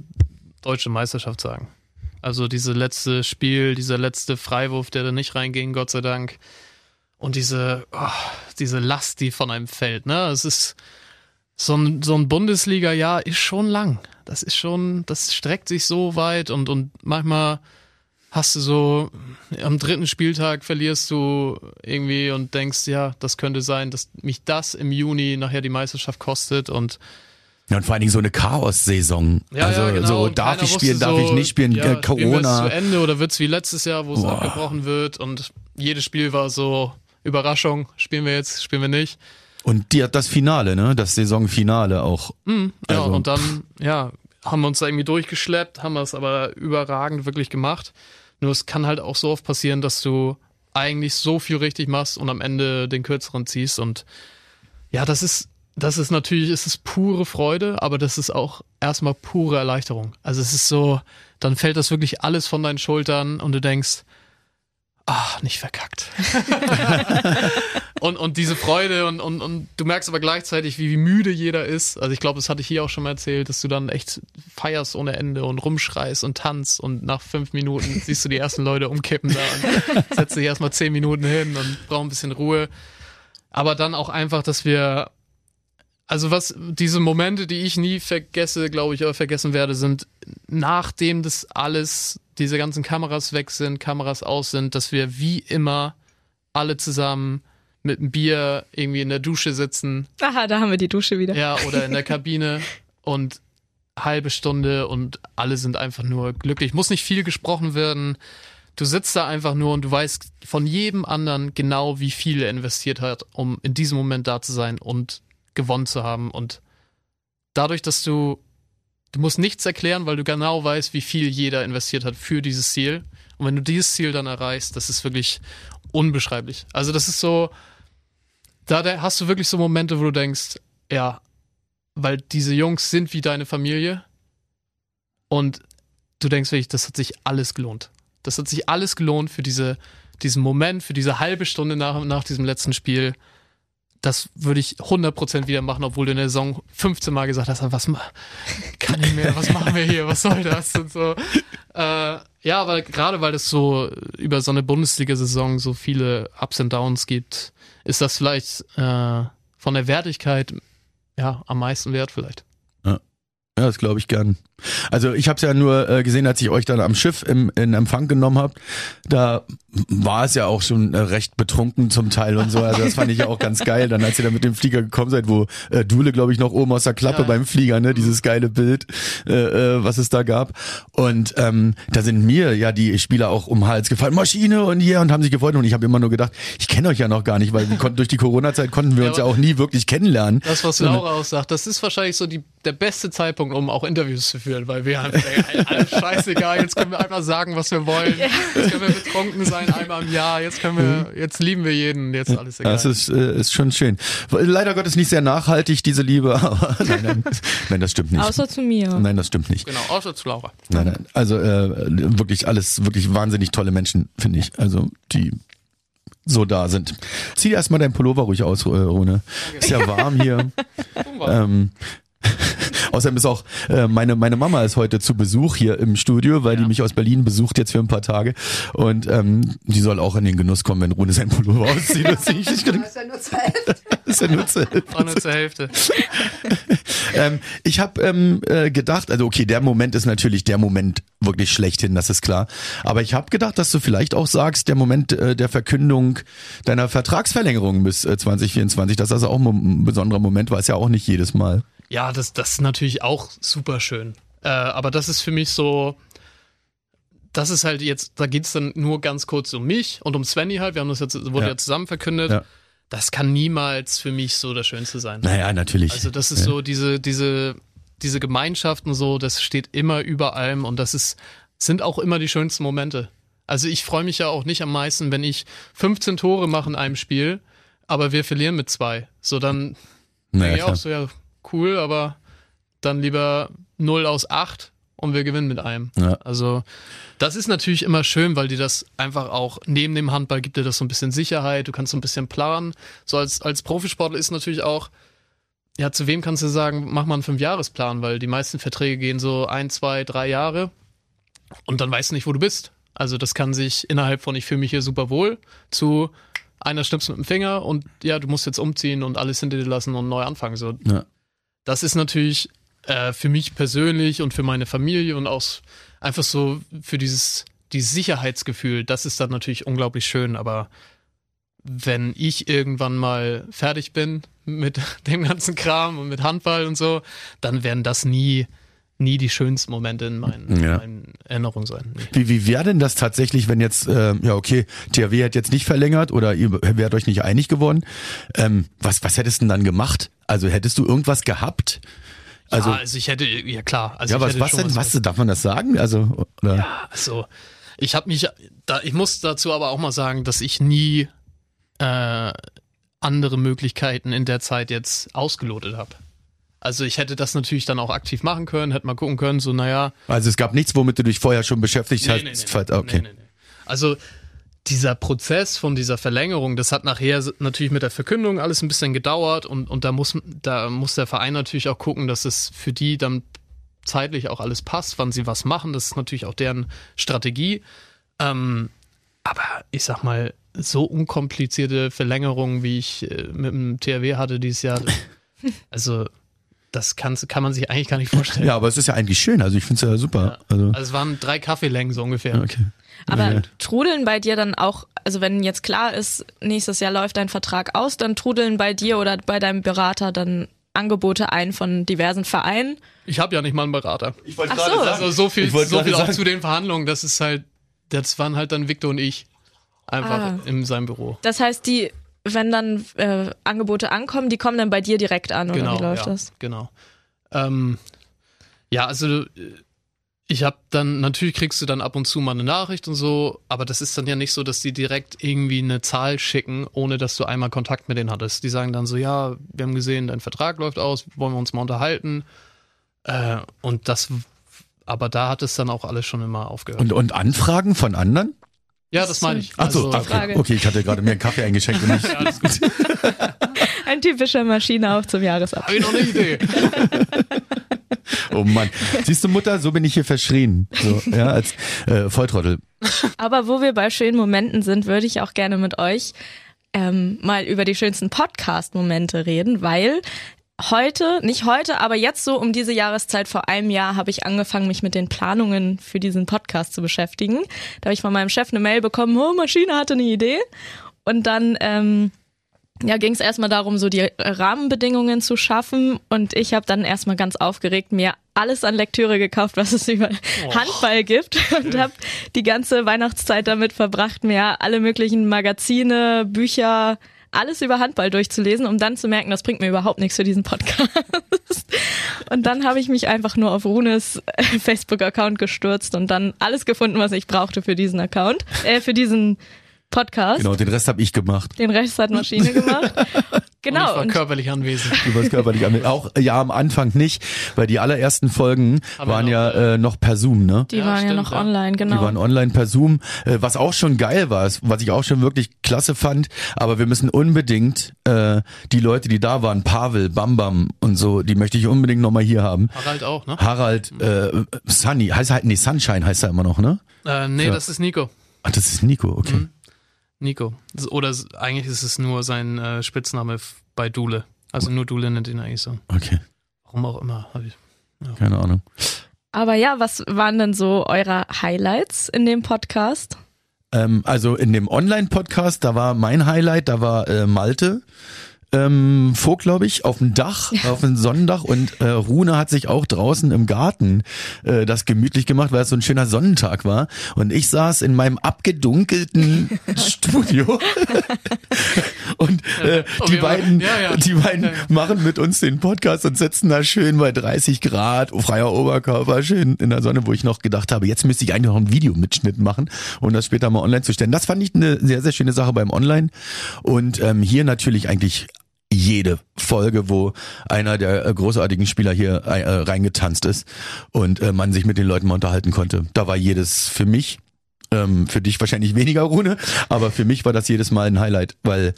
deutsche Meisterschaft sagen. Also diese letzte Spiel, dieser letzte Freiwurf, der da nicht reinging, Gott sei Dank. Und diese, oh, diese Last, die von einem fällt. Ne? Es ist so ein, so ein Bundesliga-Jahr ist schon lang. Das ist schon, das streckt sich so weit und, und manchmal hast du so, am dritten Spieltag verlierst du irgendwie und denkst, ja, das könnte sein, dass mich das im Juni nachher die Meisterschaft kostet und Ja, und vor allen Dingen so eine Chaos-Saison. ja, also ja, genau. so Und darf ich spielen, darf so, ich nicht spielen, ja, äh, Spielen wir es Corona. zu Ende oder wird's wie letztes Jahr, wo es abgebrochen wird und jedes Spiel war so Überraschung, spielen wir jetzt, spielen wir nicht. Und die, das Finale, ne? Das Saisonfinale auch. Mhm, ja, Also, und dann, ja, haben wir uns da irgendwie durchgeschleppt, haben wir es aber überragend wirklich gemacht. Nur es kann halt auch so oft passieren, dass du eigentlich so viel richtig machst und am Ende den kürzeren ziehst und ja, das ist, das ist natürlich, es ist pure Freude, aber das ist auch erstmal pure Erleichterung. Also es ist so, dann fällt das wirklich alles von deinen Schultern und du denkst, ach, nicht verkackt. (laughs) und, und diese Freude und, und, und du merkst aber gleichzeitig, wie, wie müde jeder ist. Also ich glaube, das hatte ich hier auch schon mal erzählt, dass du dann echt feierst ohne Ende und rumschreist und tanzt und nach fünf Minuten (laughs) siehst du die ersten Leute umkippen da und setzt dich erstmal zehn Minuten hin und brauchst ein bisschen Ruhe. Aber dann auch einfach, dass wir also was diese Momente, die ich nie vergesse, glaube ich, oder vergessen werde, sind nachdem das alles, diese ganzen Kameras weg sind, Kameras aus sind, dass wir wie immer alle zusammen mit einem Bier irgendwie in der Dusche sitzen, Aha, da haben wir die Dusche wieder. ja, oder in der (laughs) Kabine und halbe Stunde und alle sind einfach nur glücklich. Muss nicht viel gesprochen werden. Du sitzt da einfach nur und du weißt von jedem anderen genau, wie viel er investiert hat, um in diesem Moment da zu sein und gewonnen zu haben. Und dadurch, dass du, du musst nichts erklären, weil du genau weißt, wie viel jeder investiert hat für dieses Ziel. Und wenn du dieses Ziel dann erreichst, das ist wirklich unbeschreiblich. Also das ist so, da hast du wirklich so Momente, wo du denkst, ja, weil diese Jungs sind wie deine Familie und du denkst wirklich, das hat sich alles gelohnt. Das hat sich alles gelohnt für diese, diesen Moment, für diese halbe Stunde nach, nach diesem letzten Spiel. Das würde ich 100% wieder machen, obwohl du in der Saison 15 Mal gesagt hast, was kann ich mehr, was machen wir hier, was soll das und so. Äh, ja, aber gerade weil es so über so eine Bundesliga-Saison so viele Ups und Downs gibt, ist das vielleicht äh, von der Wertigkeit ja am meisten wert vielleicht. Ja, das glaube ich gern. Also ich habe es ja nur äh, gesehen, als ich euch dann am Schiff im, in Empfang genommen habe. Da war es ja auch schon äh, recht betrunken zum Teil und so. Also das fand ich ja auch ganz (laughs) geil. Dann als ihr dann mit dem Flieger gekommen seid, wo äh, Dule, glaube ich, noch oben aus der Klappe Ja. beim Flieger, ne, dieses geile Bild, äh, äh, was es da gab. Und ähm, da sind mir ja die Spieler auch um Hals gefallen, Maschine und hier und haben sich gefreut. Und ich habe immer nur gedacht, ich kenne euch ja noch gar nicht, weil wir konnten durch die Corona-Zeit konnten wir Ja, uns ja auch nie wirklich kennenlernen. Das, was Laura auch sagt, das ist wahrscheinlich so die, der beste Zeitpunkt, um auch Interviews zu führen, weil wir haben ey, alles scheißegal, jetzt können wir einfach sagen, was wir wollen. Jetzt können wir betrunken sein einmal im Jahr, jetzt können wir, jetzt lieben wir jeden, jetzt alles egal. Das ist, äh, ist schon schön. Leider Gottes nicht sehr nachhaltig, diese Liebe, (laughs) aber nein, nein, nein das stimmt nicht. Außer zu mir. Nein, das stimmt nicht. genau, außer zu Laura. Nein, nein. Also äh, wirklich alles, wirklich wahnsinnig tolle Menschen, finde ich. Also die so da sind. Zieh dir erstmal dein Pullover ruhig aus, äh, Rune. Ist ja warm hier. (laughs) ähm, (laughs) Außerdem ist auch äh, meine meine Mama ist heute zu Besuch hier im Studio, weil die mich aus Berlin besucht jetzt für ein paar Tage und ähm, die soll auch in den Genuss kommen, wenn Rune sein Pullover auszieht. Das ist ja nur zur Hälfte. Das (laughs) ist ja nur zur Hälfte. War nur zur Hälfte. (laughs) Ähm, ich habe ähm, äh, gedacht, also okay, der Moment ist natürlich der Moment wirklich schlechthin, das ist klar. Aber ich habe gedacht, dass du vielleicht auch sagst, der Moment äh, der Verkündung deiner Vertragsverlängerung bis äh, 2024, dass das auch ein besonderer Moment war, ist ja auch nicht jedes Mal. Ja, das, das ist natürlich auch super schön. Äh, aber das ist für mich so, das ist halt jetzt, da geht's dann nur ganz kurz um mich und um Svenny halt. Wir haben das jetzt, wurde Ja. ja, zusammen verkündet. Ja. Das kann niemals für mich so das Schönste sein. Naja, natürlich. Also das ist ja. so diese, diese, diese Gemeinschaften so, das steht immer über allem und das ist, sind auch immer die schönsten Momente. Also ich freue mich ja auch nicht am meisten, wenn ich 15 Tore mache in einem Spiel, aber wir verlieren mit zwei. So, dann Naja, ich auch so, ja, cool, aber dann lieber 0 aus 8 und wir gewinnen mit einem. Ja. Also, das ist natürlich immer schön, weil dir das einfach auch neben dem Handball gibt dir das so ein bisschen Sicherheit, du kannst so ein bisschen planen. So als, als Profisportler ist natürlich auch, ja, zu wem kannst du sagen, mach mal einen Fünfjahresplan, weil die meisten Verträge gehen so ein, zwei, drei Jahre und dann weißt du nicht, wo du bist. Also das kann sich innerhalb von ich fühle mich hier super wohl zu einer schnippst mit dem Finger und ja, du musst jetzt umziehen und alles hinter dir lassen und neu anfangen. So, Ja. Das ist natürlich äh, für mich persönlich und für meine Familie und auch einfach so für dieses, dieses Sicherheitsgefühl, das ist dann natürlich unglaublich schön, aber wenn ich irgendwann mal fertig bin mit (laughs) dem ganzen Kram und mit Handball und so, dann werden das nie, nie die schönsten Momente in meinen, Ja. meinen Erinnerungen sein. Nee. Wie, wie wäre denn das tatsächlich, wenn jetzt, äh, ja okay, THW hat jetzt nicht verlängert oder ihr wärt euch nicht einig geworden? Ähm, was, was hättest du denn dann gemacht? Also hättest du irgendwas gehabt? Also, ja, also ich hätte, ja klar. Also ja, was, was denn, was, darf man das sagen? Also, oder? Ja, also ich habe mich, da, ich muss dazu aber auch mal sagen, dass ich nie äh, andere Möglichkeiten in der Zeit jetzt ausgelotet habe. Also ich hätte das natürlich dann auch aktiv machen können, hätte mal gucken können, so naja, Also es gab nichts, womit du dich vorher schon beschäftigt Nee, hast. nee, nee, okay. Also dieser Prozess von dieser Verlängerung, das hat nachher natürlich mit der Verkündung alles ein bisschen gedauert und, und da muss da muss der Verein natürlich auch gucken, dass es für die dann zeitlich auch alles passt, wann sie was machen. Das ist natürlich auch deren Strategie. Ähm, aber ich sag mal, so unkomplizierte Verlängerungen, wie ich äh, mit dem THW hatte dieses Jahr, (laughs) also das kann, kann man sich eigentlich gar nicht vorstellen. Ja, aber es ist ja eigentlich schön. Also ich finde es ja super. Also, Also es waren drei Kaffeelängen so ungefähr. okay. Aber trudeln bei dir dann auch, also wenn jetzt klar ist, nächstes Jahr läuft dein Vertrag aus, dann trudeln bei dir oder bei deinem Berater dann Angebote ein von diversen Vereinen. Ich habe ja nicht mal einen Berater. Ich wollte gerade so. Also so viel, so viel auch sagen. zu den Verhandlungen. Das ist halt, das waren halt dann Victor und ich einfach Ah. in seinem Büro. Das heißt, die, wenn dann äh, Angebote ankommen, die kommen dann bei dir direkt an, oder Genau, wie läuft ja, das? genau. Ähm, ja, also äh, ich habe dann natürlich kriegst du dann ab und zu mal eine Nachricht und so, aber das ist dann ja nicht so, dass die direkt irgendwie eine Zahl schicken, ohne dass du einmal Kontakt mit denen hattest. Die sagen dann so, ja, wir haben gesehen, dein Vertrag läuft aus, wollen wir uns mal unterhalten. Äh, und das, aber da hat es dann auch alles schon immer aufgehört. Und, und Anfragen von anderen? ja, das meine ich. Ach so, Also- okay. Okay, ich hatte gerade mir einen Kaffee eingeschenkt und nicht. (laughs) Ja, alles gut. (laughs) Ein typischer Maschine auch zum Habe Jahresabschluss. ich noch eine Idee. (laughs) (laughs) Oh Mann. Siehst du, Mutter, so bin ich hier verschrien. So, ja, als äh, Volltrottel. Aber wo wir bei schönen Momenten sind, würde ich auch gerne mit euch ähm, mal über die schönsten Podcast-Momente reden, weil heute, nicht heute, aber jetzt so um diese Jahreszeit vor einem Jahr habe ich angefangen, mich mit den Planungen für diesen Podcast zu beschäftigen. Da habe ich von meinem Chef eine Mail bekommen, oh, Maschine hatte eine Idee. Und dann ähm, ja, ging es erstmal darum, so die Rahmenbedingungen zu schaffen. Und ich habe dann erstmal ganz aufgeregt mir alles an Lektüre gekauft, was es über Handball gibt. (laughs) Und habe die ganze Weihnachtszeit damit verbracht, mir alle möglichen Magazine, Bücher, alles über Handball durchzulesen, um dann zu merken, das bringt mir überhaupt nichts für diesen Podcast. (laughs) Und dann habe ich mich einfach nur auf Runes äh, Facebook-Account gestürzt und dann alles gefunden, was ich brauchte für diesen Account, äh, für diesen Podcast. Genau, den Rest habe ich gemacht. Den Rest hat Maschine gemacht. (laughs) Und ich Genau. war Und körperlich anwesend. Du warst körperlich an. Auch äh, ja am Anfang nicht, weil die allerersten Folgen Aber waren noch, ja äh, noch per Zoom, ne? die Ja, waren ja stimmt, noch ja. online, Die genau. waren online per Zoom, äh, was auch schon geil war, was ich auch schon wirklich klasse fand. Aber wir müssen unbedingt äh, die Leute, die da waren, Pavel, Bam Bam und so, die möchte ich unbedingt nochmal hier haben. Harald auch, ne? Harald, äh, Sunny, heißt er halt, nee, Sunshine heißt er immer noch, ne? Äh, nee, Ja. das ist Nico. Ach, das ist Nico, okay. Mhm. Nico. Oder eigentlich ist es nur sein äh, Spitzname bei Dule. Also nur Dule nennt ihn eigentlich so. Okay, Warum auch immer. Hab ich. keine Ahnung. Aber ja, was waren denn so eure Highlights in dem Podcast? Ähm, also in dem Online-Podcast, da war mein Highlight, da war äh, Malte. Ähm, Vogt, glaube ich, auf dem Dach, auf dem Sonnendach und äh, Rune hat sich auch draußen im Garten äh, das gemütlich gemacht, weil es so ein schöner Sonnentag war. Und ich saß in meinem abgedunkelten (laughs) Studio (laughs) Und äh, Oh, die beiden, ja, ja. die beiden machen mit uns den Podcast und sitzen da schön bei 30 Grad, freier Oberkörper, schön in der Sonne, wo ich noch gedacht habe, jetzt müsste ich eigentlich noch ein Videomitschnitt machen und das später mal online zu stellen. Das fand ich eine sehr, sehr schöne Sache beim Online. Und ähm, hier natürlich eigentlich jede Folge, wo einer der äh, großartigen Spieler hier äh, äh, reingetanzt ist und äh, man sich mit den Leuten mal unterhalten konnte. Da war jedes für mich, ähm, für dich wahrscheinlich weniger, Rune, aber für mich war das jedes Mal ein Highlight, weil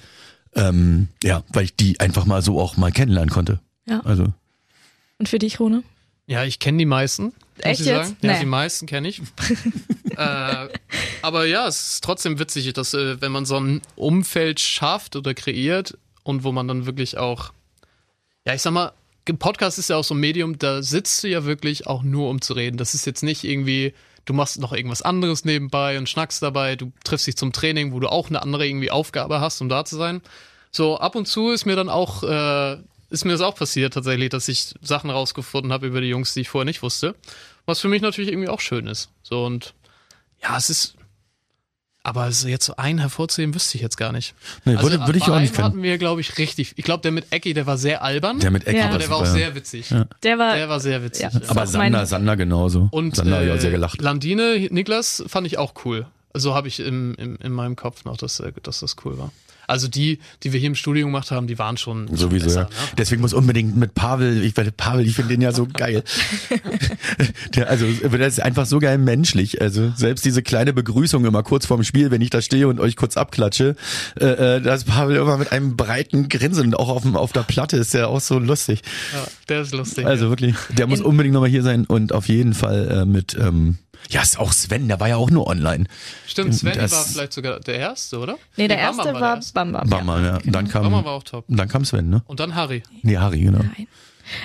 ähm, ja, weil ich die einfach mal so auch mal kennenlernen konnte. Ja. Also Und für dich, Rune? Ja, ich kenne die meisten. Echt jetzt? Sagen. Ja, Nee. die meisten kenne ich. (laughs) äh, aber ja, es ist trotzdem witzig, dass äh, wenn man so ein Umfeld schafft oder kreiert und wo man dann wirklich auch, ja, ich sag mal, Podcast ist ja auch so ein Medium, da sitzt du ja wirklich auch nur um zu reden. Das ist jetzt nicht irgendwie, du machst noch irgendwas anderes nebenbei und schnackst dabei, du triffst dich zum Training, wo du auch eine andere irgendwie Aufgabe hast, um da zu sein. So ab und zu ist mir dann auch, äh, ist mir das auch passiert tatsächlich, dass ich Sachen rausgefunden habe über die Jungs, die ich vorher nicht wusste. Was für mich natürlich irgendwie auch schön ist. So und ja, es ist. Aber so jetzt so einen hervorzuheben, wüsste ich jetzt gar nicht. nee, würde, würde ich auch nicht können. hatten wir, glaube ich, richtig. Ich glaube, der mit Ecki, der war sehr albern. Der mit Ecke Ja. aber der war auch ja. sehr witzig. Der war, Der war sehr witzig. Ja. ja. Aber Sander, Sander genauso. Und Sander äh, auch sehr gelacht. Landine, Niklas, fand ich auch cool. So habe ich im, im, in meinem Kopf noch, dass, äh, dass das cool war. Also die, die wir hier im Studio gemacht haben, die waren schon Sowieso, besser, ja. ne? Deswegen muss unbedingt mit Pavel, ich werde Pavel, ich finde den ja so geil. (laughs) Der, also, der ist einfach so geil menschlich. Also, selbst diese kleine Begrüßung immer kurz vorm Spiel, wenn ich da stehe und euch kurz abklatsche, äh, äh, da ist Pavel immer mit einem breiten Grinsen und auch auf, dem, auf der Platte ist der auch so lustig. Ja, der ist lustig. Also wirklich, der muss unbedingt nochmal hier sein und auf jeden Fall äh, mit, ähm, ja, ist auch Sven, der war ja auch nur online. Stimmt, Sven das- war vielleicht sogar der Erste, oder? nee, der Bam Bam erste war der Erste. Bam Bam. Bammer, ja. Und dann kam, Bammer war auch top. dann kam Sven, ne? Und dann Harry. Nee, Harry, genau. Nein.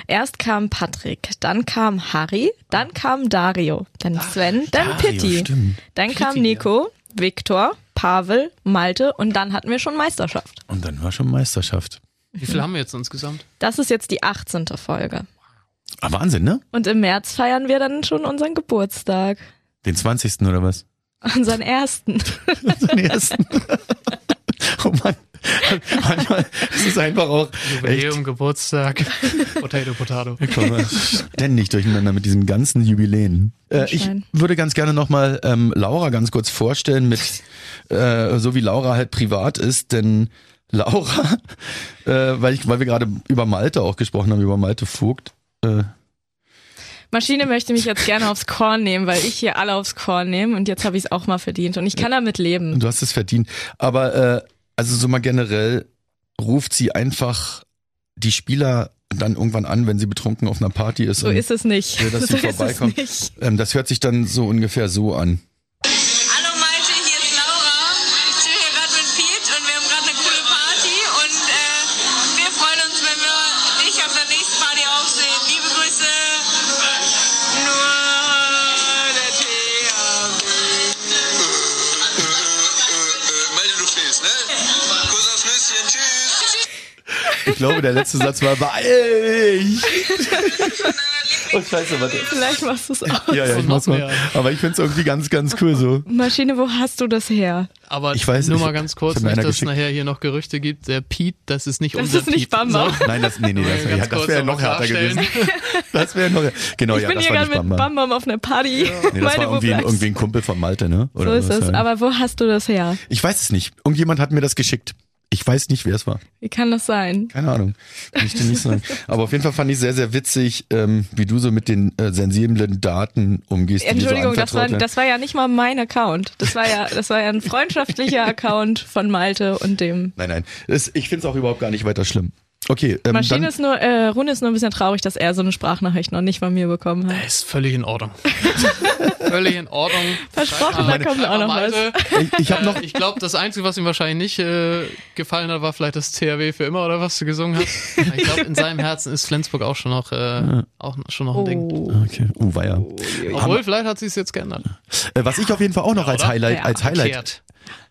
Erst kam Patrick, dann kam Harry, dann kam Dario, dann Sven, dann Dario, Pitti, stimmt. dann kam Pitti, Nico, Viktor, Pavel, Malte und dann hatten wir schon Meisterschaft. Und dann war schon Meisterschaft. Wie viel haben wir jetzt insgesamt? Das ist jetzt die 18. Folge. Ah, Wahnsinn, ne? Und im März feiern wir dann schon unseren Geburtstag. Den 20. oder was? Unseren ersten. Den ersten. (laughs) oh Mann. Manchmal ist es einfach auch echt, Jubiläum, Geburtstag, Potato, Potato. ich komme ständig durcheinander mit diesen ganzen Jubiläen. Äh, ich würde ganz gerne nochmal ähm, Laura ganz kurz vorstellen, mit äh, so wie Laura halt privat ist, denn Laura, äh, weil ich, weil wir gerade über Malte auch gesprochen haben, über Malte Vogt. Äh, Maschine möchte mich jetzt gerne aufs Korn nehmen, weil ich hier alle aufs Korn nehme und jetzt habe ich es auch mal verdient und ich kann damit leben. du hast es verdient. Aber äh, also so mal generell ruft sie einfach die Spieler dann irgendwann an, wenn sie betrunken auf einer Party ist. So und- ist es nicht. Ja, dass (laughs) so sie ist es vorbeikommt. nicht. Ähm, das hört sich dann so ungefähr so an. Glaube, der letzte Satz war beeil dich. Oh scheiße, warte. Vielleicht machst du es auch. Ja, ja, ich mach's mal. Aber ich find's irgendwie ganz, ganz cool so. Maschine, wo hast du das her? Aber Ich weiß nur nicht. mal ganz kurz, nicht, dass es nachher hier noch Gerüchte gibt. Der Pete, das ist nicht Das unser ist nicht Pete. Bam Bam. Nein, das, nee, nee, das, ja, das wäre noch härter gewesen. Das wäre noch, genau, ich ja, bin das hier war gerade nicht mit Bamba. Bam Bam auf einer Party. Nee, das Meine, war irgendwie, irgendwie ein Kumpel von Malte, ne? So Oder ist was, es. ja. Aber wo hast du das her? Ich weiß es nicht. Irgendjemand hat mir das geschickt. Ich weiß nicht, wer es war. Wie kann das sein? Keine Ahnung. Kann ich dir nicht sagen. Aber auf jeden Fall fand ich sehr, sehr witzig, ähm, wie du so mit den äh, sensiblen Daten umgehst. Entschuldigung, so das war, das war ja nicht mal mein Account. Das war ja, das war ja ein freundschaftlicher Account von Malte und dem. Nein, nein. Das, ich find's auch überhaupt gar nicht weiter schlimm. Okay, ähm, Maschine dann, ist nur, äh, Rune ist nur ein bisschen traurig, dass er so eine Sprachnachricht noch nicht von mir bekommen hat. Ist völlig in Ordnung. (laughs) völlig in Ordnung. Versprochen, da kommt auch noch was. Malte, ich, ich habe noch Äh, ich glaube, das Einzige, was ihm wahrscheinlich nicht äh, gefallen hat, war vielleicht das THW für immer oder was du gesungen hast. Ich glaube, in seinem Herzen ist Flensburg auch schon noch, äh, auch schon noch ein Ding. Oh. Okay, uh, weia. Obwohl, vielleicht hat sie es jetzt geändert. Äh, was ich auf jeden Fall auch noch als oder? Highlight, Ja, als Highlight.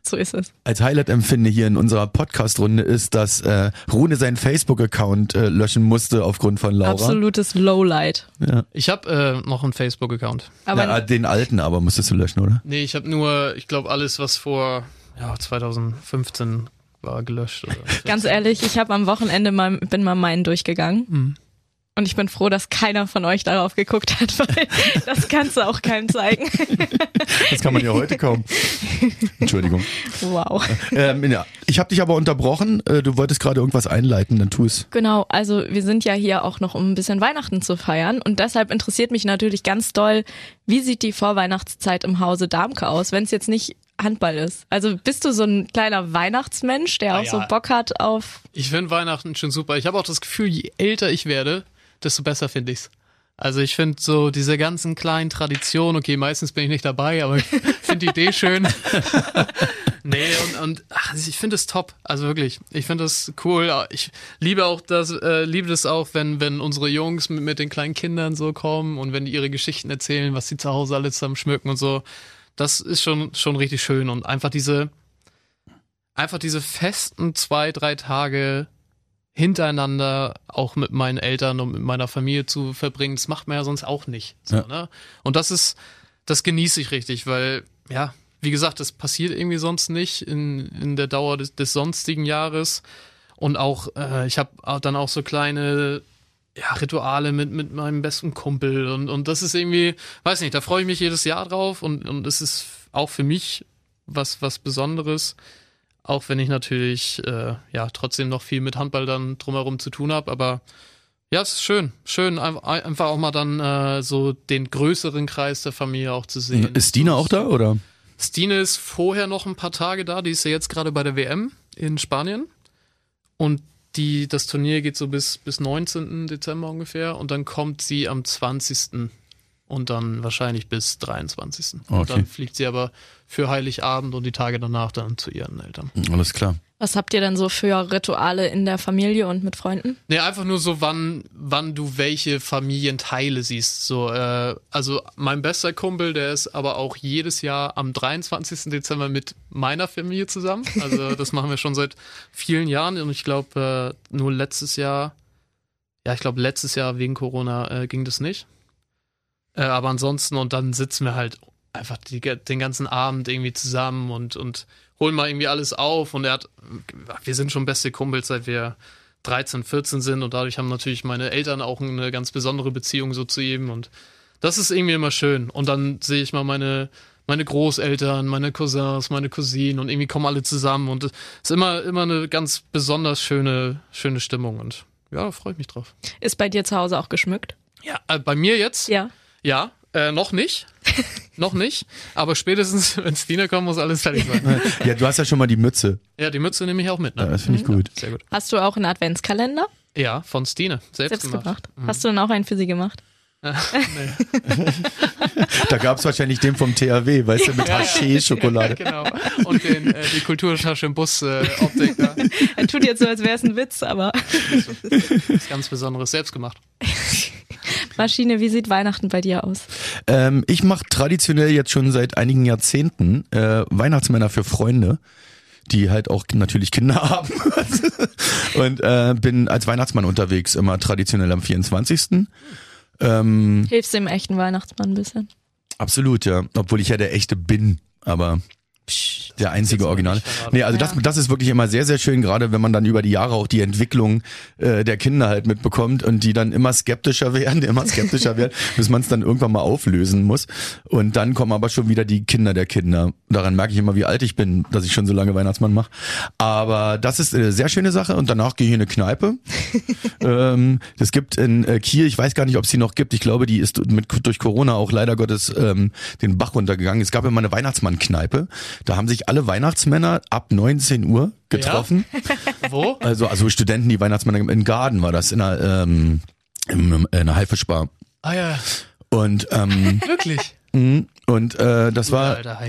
So ist es. als Highlight empfinde hier in unserer Podcast-Runde ist, dass äh, Rune seinen Facebook-Account äh, löschen musste aufgrund von Laura. Absolutes Lowlight. Ja. Ich habe äh, noch einen Facebook-Account. Aber Na, den alten aber musstest du löschen, oder? Nee, ich habe nur, ich glaube, alles, was vor ja, 2015 war gelöscht. Oder Ganz ehrlich, ich habe am Wochenende mal, bin mal meinen durchgegangen. Mhm. Und ich bin froh, dass keiner von euch darauf geguckt hat, (laughs) weil das kannst du auch keinem zeigen. Das kann man ja heute kaum. Entschuldigung. Wow. Ähm, ja. Ich habe dich aber unterbrochen. Äh, Du wolltest gerade irgendwas einleiten, dann tu es. Genau, also wir sind ja hier auch noch, um ein bisschen Weihnachten zu feiern. Und deshalb interessiert mich natürlich ganz doll, wie sieht die Vorweihnachtszeit im Hause Darmke aus, wenn es jetzt nicht Handball ist? Also bist du so ein kleiner Weihnachtsmensch, der Ah, auch so ja. Bock hat auf. Ich finde Weihnachten schon super. Ich habe auch das Gefühl, je älter ich werde, desto besser finde ich's. Also ich finde so diese ganzen kleinen Traditionen, okay, meistens bin ich nicht dabei, aber ich (laughs) finde die Idee schön. (laughs) nee, und, und ach, ich finde es top. Also wirklich, ich finde das cool. Ich liebe auch das, äh, liebe das auch, wenn, wenn unsere Jungs mit, mit den kleinen Kindern so kommen und wenn die ihre Geschichten erzählen, was sie zu Hause alle zusammen schmücken und so. Das ist schon, schon richtig schön und einfach diese, einfach diese festen zwei, drei Tage hintereinander auch mit meinen Eltern und mit meiner Familie zu verbringen, das macht man ja sonst auch nicht. So, Ja. ne? Und das ist, das genieße ich richtig, weil, ja, wie gesagt, das passiert irgendwie sonst nicht in, in der Dauer des, des sonstigen Jahres. Und auch, äh, ich habe dann auch so kleine ja, Rituale mit, mit meinem besten Kumpel und, und das ist irgendwie, weiß nicht, da freue ich mich jedes Jahr drauf und, und es ist auch für mich was, was Besonderes. Auch wenn ich natürlich äh, ja trotzdem noch viel mit Handball dann drumherum zu tun habe, aber ja, es ist schön. Schön, ein- einfach auch mal dann äh, so den größeren Kreis der Familie auch zu sehen. Ist Dina auch da, oder? Stine ist vorher noch ein paar Tage da, die ist ja jetzt gerade bei der WM in Spanien. Und die, das Turnier geht so bis, bis 19. Dezember ungefähr und dann kommt sie am 20. und dann wahrscheinlich bis 23. Okay. Und dann fliegt sie aber für Heiligabend und die Tage danach dann zu ihren Eltern. Alles klar. Was habt ihr denn so für Rituale in der Familie und mit Freunden? Nee, einfach nur so, wann, wann du welche Familienteile siehst. So, äh, also mein bester Kumpel, der ist aber auch jedes Jahr am 23. Dezember mit meiner Familie zusammen. Also (laughs) das machen wir schon seit vielen Jahren und ich glaube äh, nur letztes Jahr, ja, ich glaube letztes Jahr wegen Corona äh, ging das nicht. Äh, aber ansonsten und dann sitzen wir halt einfach die, den ganzen Abend irgendwie zusammen und, und holen mal irgendwie alles auf und er hat, wir sind schon beste Kumpels, seit wir 13, 14 sind und dadurch haben natürlich meine Eltern auch eine ganz besondere Beziehung so zu ihm und das ist irgendwie immer schön. Und dann sehe ich mal meine, meine Großeltern, meine Cousins, meine Cousinen und irgendwie kommen alle zusammen und es ist immer, immer eine ganz besonders schöne, schöne Stimmung und ja, da freue ich mich drauf. Ist bei dir zu Hause auch geschmückt? Ja, äh, bei mir jetzt? Ja. Ja, äh, noch nicht. (laughs) noch nicht. Aber spätestens, (laughs) wenn Stina kommt, muss alles fertig sein. Ja, du hast ja schon mal die Mütze. Ja, die Mütze nehme ich auch mit, Ja, ne? das finde ich gut. Sehr gut. Hast du auch einen Adventskalender Ja, von Stine. Selbst, selbst gemacht. gemacht? Hast du denn auch einen für sie gemacht? (laughs) Nee. Da gab es wahrscheinlich den vom THW, weißt du, mit Haché-Schokolade. genau. Und den, äh, die Kulturtasche im Bus äh, Optik da. Er tut jetzt so, als wäre es ein Witz, aber Was ganz Besonderes selbst gemacht. (laughs) Maschine, wie sieht Weihnachten bei dir aus? Ähm, ich mache traditionell jetzt schon seit einigen Jahrzehnten äh, Weihnachtsmänner für Freunde, die halt auch natürlich Kinder (laughs) haben. Und äh, bin als Weihnachtsmann unterwegs, immer traditionell am 24. Ähm, Hilfst du dem echten Weihnachtsmann ein bisschen? absolut, ja. Obwohl ich ja der echte bin, aber der einzige Original. Nee, also das, das ist wirklich immer sehr, sehr schön, gerade wenn man dann über die Jahre auch die Entwicklung äh, der Kinder halt mitbekommt und die dann immer skeptischer (laughs) werden, immer skeptischer werden, bis man es dann irgendwann mal auflösen muss. Und dann kommen aber schon wieder die Kinder der Kinder. Daran merke ich immer, wie alt ich bin, dass ich schon so lange Weihnachtsmann mache. Aber das ist eine sehr schöne Sache und danach gehe ich in eine Kneipe. (laughs) ähm, es gibt in äh, Kiel, ich weiß gar nicht, ob es die noch gibt, ich glaube, die ist mit, durch Corona auch leider Gottes ähm, den Bach runtergegangen. Es gab immer eine Weihnachtsmann-Kneipe. Da haben sich alle Weihnachtsmänner ab 19 Uhr getroffen. (laughs) Wo? Also, also Studenten, die Weihnachtsmänner in Garden war das, in einer, ähm, in einer Haifischbar. Ah ja, Und, ähm, (laughs) wirklich. und äh, das war, Alter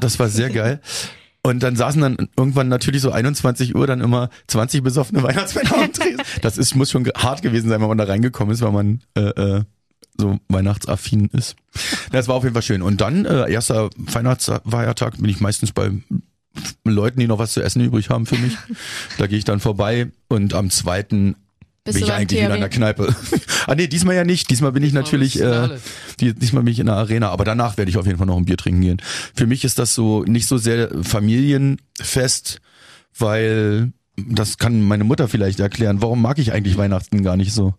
das war sehr geil. Und dann saßen dann irgendwann natürlich so 21 Uhr dann immer 20 besoffene Weihnachtsmänner am Tresen. Das ist, muss schon hart gewesen sein, wenn man da reingekommen ist, weil man äh, äh, so weihnachtsaffin ist. Das war auf jeden Fall schön. Und dann, äh, erster Weihnachtsfeiertag, bin ich meistens bei Leuten, die noch was zu essen übrig haben für mich. Da gehe ich dann vorbei und am zweiten bin ich eigentlich wieder in der THW? Kneipe. (laughs) ah nee, diesmal ja nicht. Diesmal bin ich natürlich, äh, diesmal bin ich in der Arena, aber danach werde ich auf jeden Fall noch ein Bier trinken gehen. Für mich ist das so nicht so sehr Familienfest, weil das kann meine Mutter vielleicht erklären. Warum mag ich eigentlich Weihnachten gar nicht so?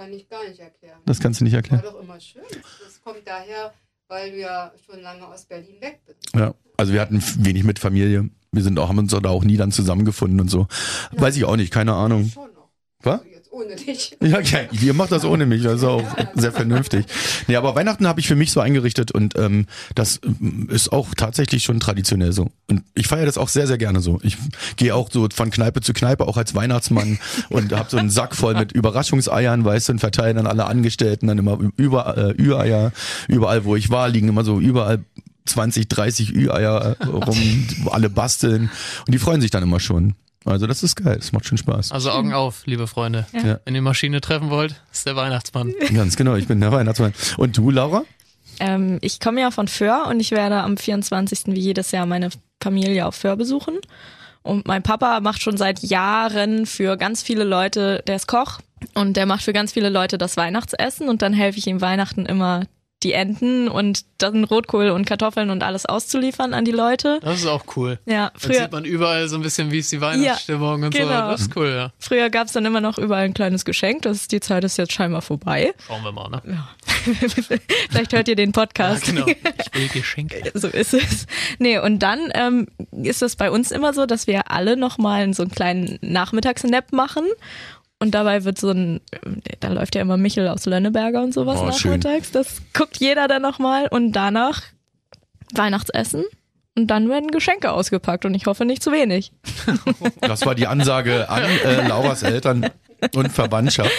Das kann ich gar nicht erklären. Das kannst du nicht war erklären. doch immer schön. Das kommt daher, weil du ja schon lange aus Berlin weg bist. Ja, also wir hatten wenig mit Familie. Wir sind auch, haben uns da auch nie dann zusammengefunden und so. Weiß ich auch nicht, keine Ahnung. Schon noch. Was? Also ohne dich. (laughs) Ja, okay. Ihr macht das ohne mich, also auch sehr vernünftig. Nee, aber Weihnachten habe ich für mich so eingerichtet und ähm, das ähm, ist auch tatsächlich schon traditionell so. Und ich feiere das auch sehr, sehr gerne so. Ich gehe auch so von Kneipe zu Kneipe, auch als Weihnachtsmann (laughs) und habe so einen Sack voll mit Überraschungseiern, weißt du, und verteile dann alle Angestellten dann immer überall, äh, Ü-Eier. Überall, wo ich war, liegen immer so überall 20, 30 Ü-Eier äh, rum, wo alle basteln und die freuen sich dann immer schon. Also das ist geil, das macht schon Spaß. Also Augen auf, liebe Freunde. Ja. Wenn ihr Maschine treffen wollt, ist der Weihnachtsmann. Ganz genau, ich bin der Weihnachtsmann. Und du, Laura? Ähm, ich komme ja von Föhr und ich werde am 24. wie jedes Jahr meine Familie auf Föhr besuchen. Und mein Papa macht schon seit Jahren für ganz viele Leute, der ist Koch und der macht für ganz viele Leute das Weihnachtsessen und dann helfe ich ihm Weihnachten immer die Enten und dann Rotkohl und Kartoffeln und alles auszuliefern an die Leute. Das ist auch cool. Ja, Dann früher, sieht man überall so ein bisschen, wie ist die Weihnachtsstimmung und so. genau. Das ist cool, ja. früher gab's dann immer noch überall ein kleines Geschenk. Das ist, die Zeit ist jetzt scheinbar vorbei. Schauen wir mal, ne? (laughs) Vielleicht hört ihr den Podcast. Genau. (laughs) Ich will Geschenke. so ist es. Nee, und dann ähm, ist es bei uns immer so, dass wir alle nochmal so einen kleinen Nachmittagsnap machen. Und dabei wird so ein, da läuft ja immer Michel aus Lönneberger und sowas Oh, schön. nachmittags. Das guckt jeder dann nochmal. Und danach Weihnachtsessen. Und dann werden Geschenke ausgepackt und ich hoffe nicht zu wenig. (laughs) Das war die Ansage an äh, Lauras Eltern und Verwandtschaft.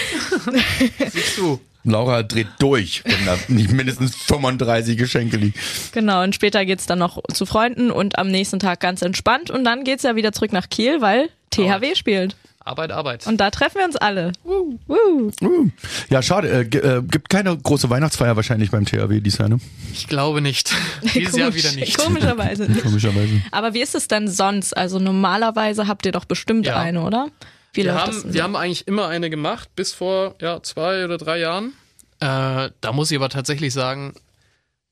Siehst du. Laura dreht durch, wenn da nicht mindestens 35 Geschenke liegen. Genau, und später geht's dann noch zu Freunden und am nächsten Tag ganz entspannt. Und dann geht's ja wieder zurück nach Kiel, weil THW spielt. Arbeit, Arbeit. Und da treffen wir uns alle. Woo, woo. Uh, ja, schade. Äh, äh, gibt keine große Weihnachtsfeier wahrscheinlich beim THW dieses Jahr, ne? Ich glaube nicht. (laughs) Dieses Jahr wieder nicht. Komischerweise nicht. Komischerweise. Aber wie ist es denn sonst? Also normalerweise habt ihr doch bestimmt Ja. eine, oder? Wie Wir haben, wir haben eigentlich immer eine gemacht, bis vor ja, zwei oder drei Jahren. Äh, da muss ich aber tatsächlich sagen,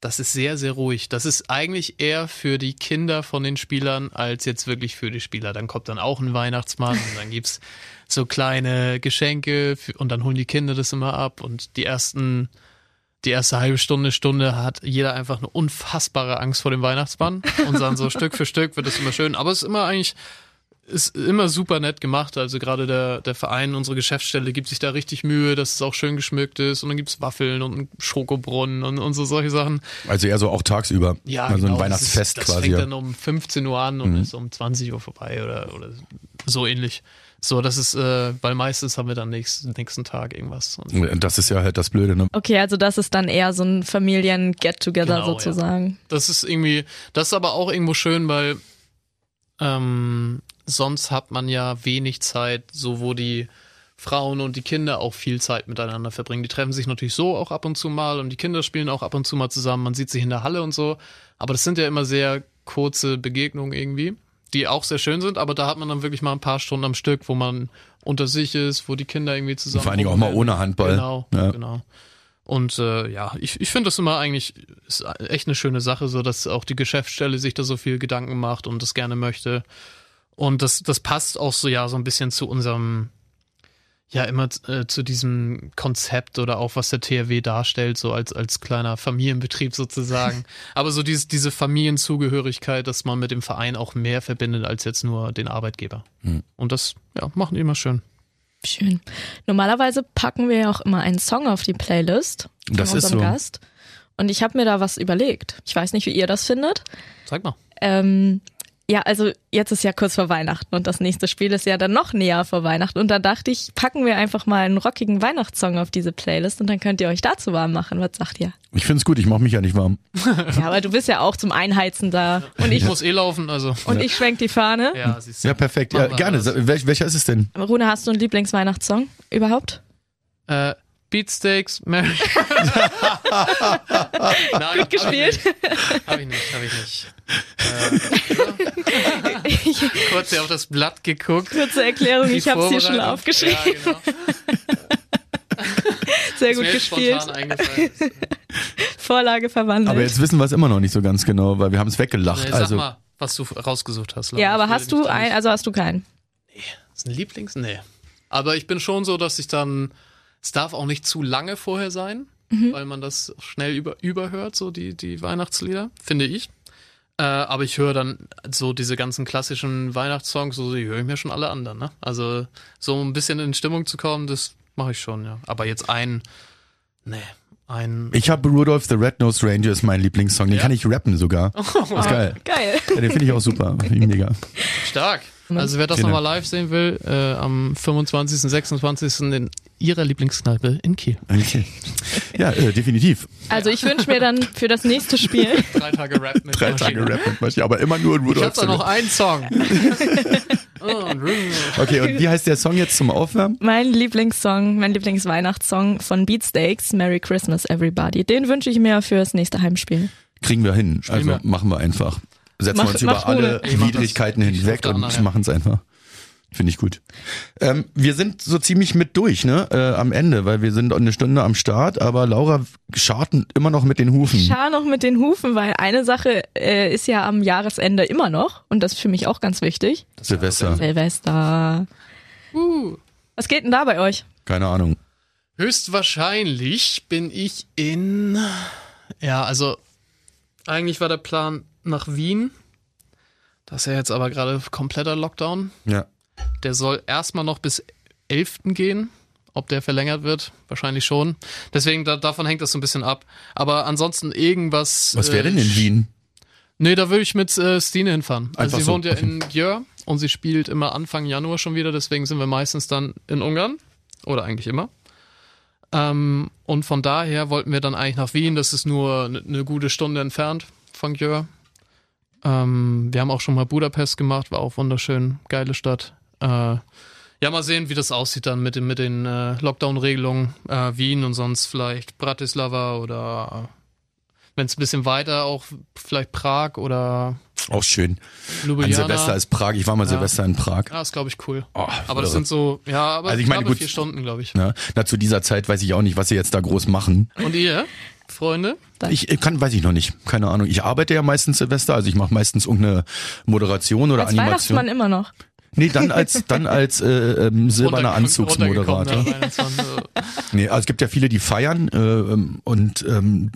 das ist sehr, sehr ruhig. Das ist eigentlich eher für die Kinder von den Spielern als jetzt wirklich für die Spieler. Dann kommt dann auch ein Weihnachtsmann und dann gibt's so kleine Geschenke für, und dann holen die Kinder das immer ab und die ersten, die erste halbe Stunde, Stunde hat jeder einfach eine unfassbare Angst vor dem Weihnachtsmann und dann so Stück für Stück wird es immer schön. Aber es ist immer eigentlich ist immer super nett gemacht. Also gerade der, der Verein, unsere Geschäftsstelle gibt sich da richtig Mühe, dass es auch schön geschmückt ist. Und dann gibt's Waffeln und einen Schokobrunnen und, und so solche Sachen. Also eher so auch tagsüber. Ja, also genau, ein Weihnachtsfest das ist, das quasi. fängt ja. dann um 15 Uhr an und ist um 20 Uhr vorbei oder, oder so ähnlich. So, das ist, äh, weil meistens haben wir dann nächsten, nächsten Tag irgendwas. Und Das ist ja halt das Blöde, ne? Okay, also das ist dann eher so ein Familien-Get-Together Genau, sozusagen. das ist irgendwie, das ist aber auch irgendwo schön, weil ähm, sonst hat man ja wenig Zeit, so wo die Frauen und die Kinder auch viel Zeit miteinander verbringen. Die treffen sich natürlich so auch ab und zu mal und die Kinder spielen auch ab und zu mal zusammen. Man sieht sich in der Halle und so. Aber das sind ja immer sehr kurze Begegnungen irgendwie, die auch sehr schön sind. Aber da hat man dann wirklich mal ein paar Stunden am Stück, wo man unter sich ist, wo die Kinder irgendwie zusammen. Vor allen Dingen auch mal ohne Handball. Genau, Ja. genau. Und äh, ja, ich, ich finde das immer eigentlich ist echt eine schöne Sache, so dass auch die Geschäftsstelle sich da so viel Gedanken macht und das gerne möchte. Und das, das passt auch so ja so ein bisschen zu unserem, ja, immer äh, zu diesem Konzept oder auch was der THW darstellt, so als, als kleiner Familienbetrieb sozusagen. (laughs) Aber so dieses, diese Familienzugehörigkeit, dass man mit dem Verein auch mehr verbindet als jetzt nur den Arbeitgeber. Und das, ja, machen die immer schön. Schön. Normalerweise packen wir ja auch immer einen Song auf die Playlist von Das ist unserem so. Gast. Und ich habe mir da was überlegt. Ich weiß nicht, wie ihr das findet. Sag mal. Ähm, ja, also jetzt ist ja kurz vor Weihnachten und das nächste Spiel ist ja dann noch näher vor Weihnachten. Und da dachte ich, packen wir einfach mal einen rockigen Weihnachtssong auf diese Playlist und dann könnt ihr euch dazu warm machen. Was sagt ihr? Ich find's gut, ich mache mich ja nicht warm. (laughs) Ja, aber du bist ja auch zum Einheizen da. Und Ich ich, muss eh laufen, also. und ich schwenk die Fahne. Ja, siehst du. Ja, perfekt. Ja, gerne. alles. Wel welcher ist es denn? Rune, hast du einen Lieblingsweihnachtssong überhaupt? Äh, Beatsteaks, Mary. (laughs) Nein, Gut gespielt. Habe ich nicht, habe ich nicht. Äh, kurz hier auf das Blatt geguckt. Kurze Erklärung, ich habe es hier schon aufgeschrieben. Ja, genau. Sehr gut gespielt. spontan eingefallen. Vorlage verwandelt. Aber jetzt wissen wir es immer noch nicht so ganz genau, weil wir haben es weggelacht. Nee, sag also mal. was du rausgesucht hast. Laura. Ja, aber Ich hast du ein, nicht- also hast du keinen? Ist ein Lieblings? Nee. Aber ich bin schon so, dass ich dann, es darf auch nicht zu lange vorher sein, weil man das schnell über, überhört, so die, die Weihnachtslieder, finde ich. Äh, aber ich höre dann so diese ganzen klassischen Weihnachtssongs, so die höre ich mir schon alle an dann, ne? Also so ein bisschen in Stimmung zu kommen, das mache ich schon, ja. Aber jetzt ein, nee, ein, Ich habe Rudolph the Red-Nosed Ranger ist mein Lieblingssong. Den Ja? kann ich rappen sogar. Das (laughs) ist geil. (laughs) Geil. Ja, den finde ich auch super. Finde ich Mega. stark. Also wer das nochmal live sehen will, äh, am 25., 26. in ihrer Lieblingskneipe in Kiel. Okay. Ja, äh, definitiv. Also ich wünsche mir dann für das nächste Spiel (laughs) Drei Tage Rap mit Drei Maschine. Tage Rap mit Maschine, aber immer nur Ich Rudolph hab the da noch einen Song. (laughs) Okay, und wie heißt der Song jetzt zum Aufwärmen? mein Lieblingssong, mein Lieblingsweihnachtssong von Beatsteaks, Merry Christmas Everybody. Den wünsche ich mir fürs nächste Heimspiel. Kriegen wir hin. Also wir. machen wir einfach. Setzen Mach- wir uns über alle. Ich. Widrigkeiten Ich hinweg und machen es einfach. Finde ich gut. Ähm, wir sind so ziemlich mit durch, ne? Äh, am Ende, weil wir sind eine Stunde am Start, aber Laura scharten immer noch mit den Hufen. Schar noch mit den Hufen, weil eine Sache äh, ist ja am Jahresende immer noch und das ist für mich auch ganz wichtig. Silvester. Silvester. Uh. Was geht denn da bei euch? Keine Ahnung. Höchstwahrscheinlich bin ich in. Ja, also eigentlich war der Plan nach Wien. Das ist ja jetzt aber gerade kompletter Lockdown. Ja. Der soll erstmal noch bis 11. gehen. Ob der verlängert wird, wahrscheinlich schon. Deswegen, da, davon hängt das so ein bisschen ab. Aber ansonsten irgendwas. Was wäre äh, denn in Wien? Nee, da würde ich mit äh, Stine hinfahren. Also Einfach sie so, wohnt ja okay. in Gjör und sie spielt immer Anfang Januar schon wieder, deswegen sind wir meistens dann in Ungarn. Oder eigentlich immer. Ähm, und von daher wollten wir dann eigentlich nach Wien, das ist nur eine ne gute Stunde entfernt von Gjör. Ähm, wir haben auch schon mal Budapest gemacht, war auch wunderschön, geile Stadt. Äh, ja, mal sehen, wie das aussieht dann mit den, mit den äh, Lockdown-Regelungen. Äh, Wien und sonst vielleicht Bratislava oder wenn es ein bisschen weiter auch vielleicht Prag oder Auch schön. An Ljubljana. Silvester ist Prag. Ich war mal Silvester in Prag. Ja, ist glaube ich cool. Oh, aber das sind so, ja, aber Also ich meine, gut- vier Stunden, glaube ich. Ne? Na, zu dieser Zeit weiß ich auch nicht, was sie jetzt da groß machen. Und ihr, Freunde? Ich äh, kann, weiß ich noch nicht. Keine Ahnung. Ich arbeite ja meistens Silvester, also ich mache meistens irgendeine Moderation oder Als Animation. Weihnachtsmann immer noch. Nee, dann als dann als äh, ähm, silberner Anzugsmoderator. Nee, also es gibt ja viele, die feiern äh, ähm, und ähm,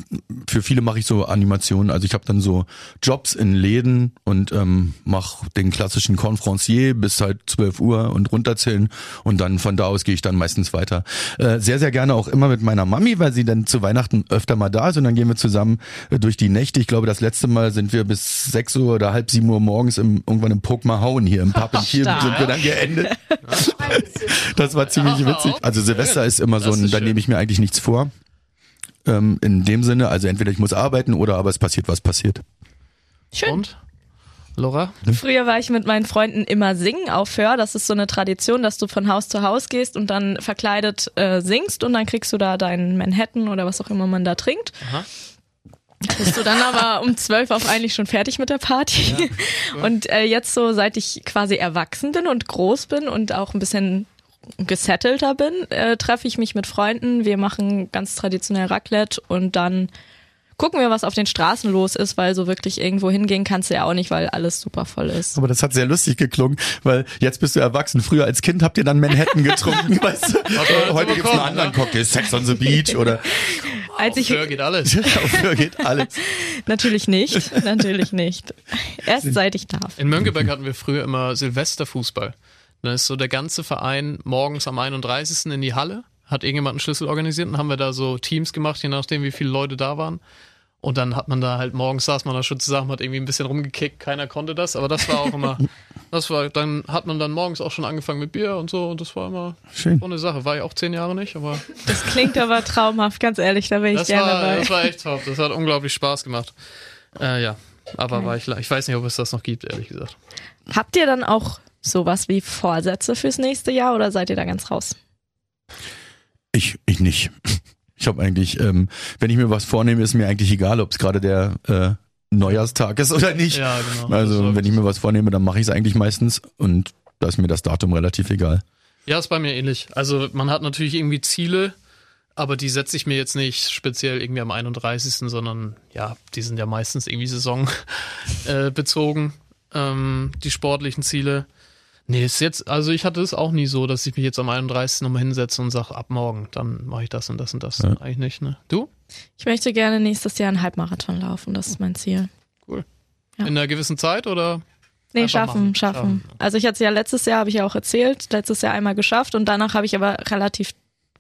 für viele mache ich so Animationen. Also ich habe dann so Jobs in Läden und ähm, mache den klassischen Conferencier bis halt 12 Uhr und runterzählen und dann von da aus gehe ich dann meistens weiter. Äh, sehr, sehr gerne auch immer mit meiner Mami, weil sie dann zu Weihnachten öfter mal da ist und dann gehen wir zusammen äh, durch die Nächte. Ich glaube, das letzte Mal sind wir bis 6 Uhr oder halb 7 Uhr morgens im, irgendwann im Pokmahauen hier im Pub in Kiel Stark. sind wir dann geendet. (laughs) Das war ziemlich witzig. Also Silvester ist immer so ein, da nehme ich mir eigentlich nichts vor. Ähm, in dem Sinne, also entweder ich muss arbeiten oder aber es passiert, was passiert. Schön. Und? Laura? Früher war ich mit meinen Freunden immer singen auf Hör. Das ist so eine Tradition, dass du von Haus zu Haus gehst und dann verkleidet äh, singst und dann kriegst du da deinen Manhattan oder was auch immer man da trinkt. Aha. Bist du dann (laughs) aber um zwölf auf eigentlich schon fertig mit der Party. (laughs) Und äh, jetzt so, seit ich quasi erwachsen bin und groß bin und auch ein bisschen gesettelter bin, äh, treffe ich mich mit Freunden. Wir machen ganz traditionell Raclette und dann gucken wir, was auf den Straßen los ist, weil so wirklich irgendwo hingehen kannst du ja auch nicht, weil alles super voll ist. Aber das hat sehr lustig geklungen, weil jetzt bist du erwachsen. Früher als Kind habt ihr dann Manhattan getrunken, (laughs) weißt du? Heute gibt's einen anderen Cocktail, Sex on the Beach oder Als ich Hör geht alles. (laughs) dafür geht alles. (laughs) natürlich nicht, natürlich nicht. Erst seit ich darf. In Mönckeberg hatten wir früher immer Silvesterfußball. Da ist so der ganze Verein morgens am 31. in die Halle, hat irgendjemand einen Schlüssel organisiert und haben wir da so Teams gemacht, je nachdem, wie viele Leute da waren. Und dann hat man da halt morgens saß man da schon zusammen, hat irgendwie ein bisschen rumgekickt, keiner konnte das, aber das war auch immer, (laughs) das war, dann hat man dann morgens auch schon angefangen mit Bier und so und das war immer Schön. so eine Sache. War ja auch zehn Jahre nicht, aber (laughs) Das klingt aber traumhaft, ganz ehrlich, da bin ich das gerne war, dabei. das war echt top. Das hat unglaublich Spaß gemacht. Äh, ja, aber war ich, ich weiß nicht, ob es das noch gibt, ehrlich gesagt. Habt ihr dann auch sowas wie Vorsätze fürs nächste Jahr oder seid ihr da ganz raus? Ich, ich nicht. Ich habe eigentlich, ähm, wenn ich mir was vornehme, ist mir eigentlich egal, ob es gerade der äh, Neujahrstag ist (laughs) oder nicht. Ja, genau. Also wenn ich mir was vornehme, dann mache ich es eigentlich meistens und da ist mir das Datum relativ egal. Ja, ist bei mir ähnlich. Also man hat natürlich irgendwie Ziele, aber die setze ich mir jetzt nicht speziell irgendwie am 31., sondern ja, die sind ja meistens irgendwie saisonbezogen. (laughs) Äh, ähm, die sportlichen Ziele. Nee, ist jetzt, also ich hatte es auch nie so, dass ich mich jetzt am 31. nochmal hinsetze und sage, ab morgen, dann mache ich das und das und das. Ja. Eigentlich nicht, ne? Du? Ich möchte gerne nächstes Jahr einen Halbmarathon laufen, das ist mein Ziel. Cool. Ja. In einer gewissen Zeit oder? Nee, schaffen, machen. schaffen. Schaffen. Also ich hatte es ja letztes Jahr, habe ich ja auch erzählt, letztes Jahr einmal geschafft und danach habe ich aber relativ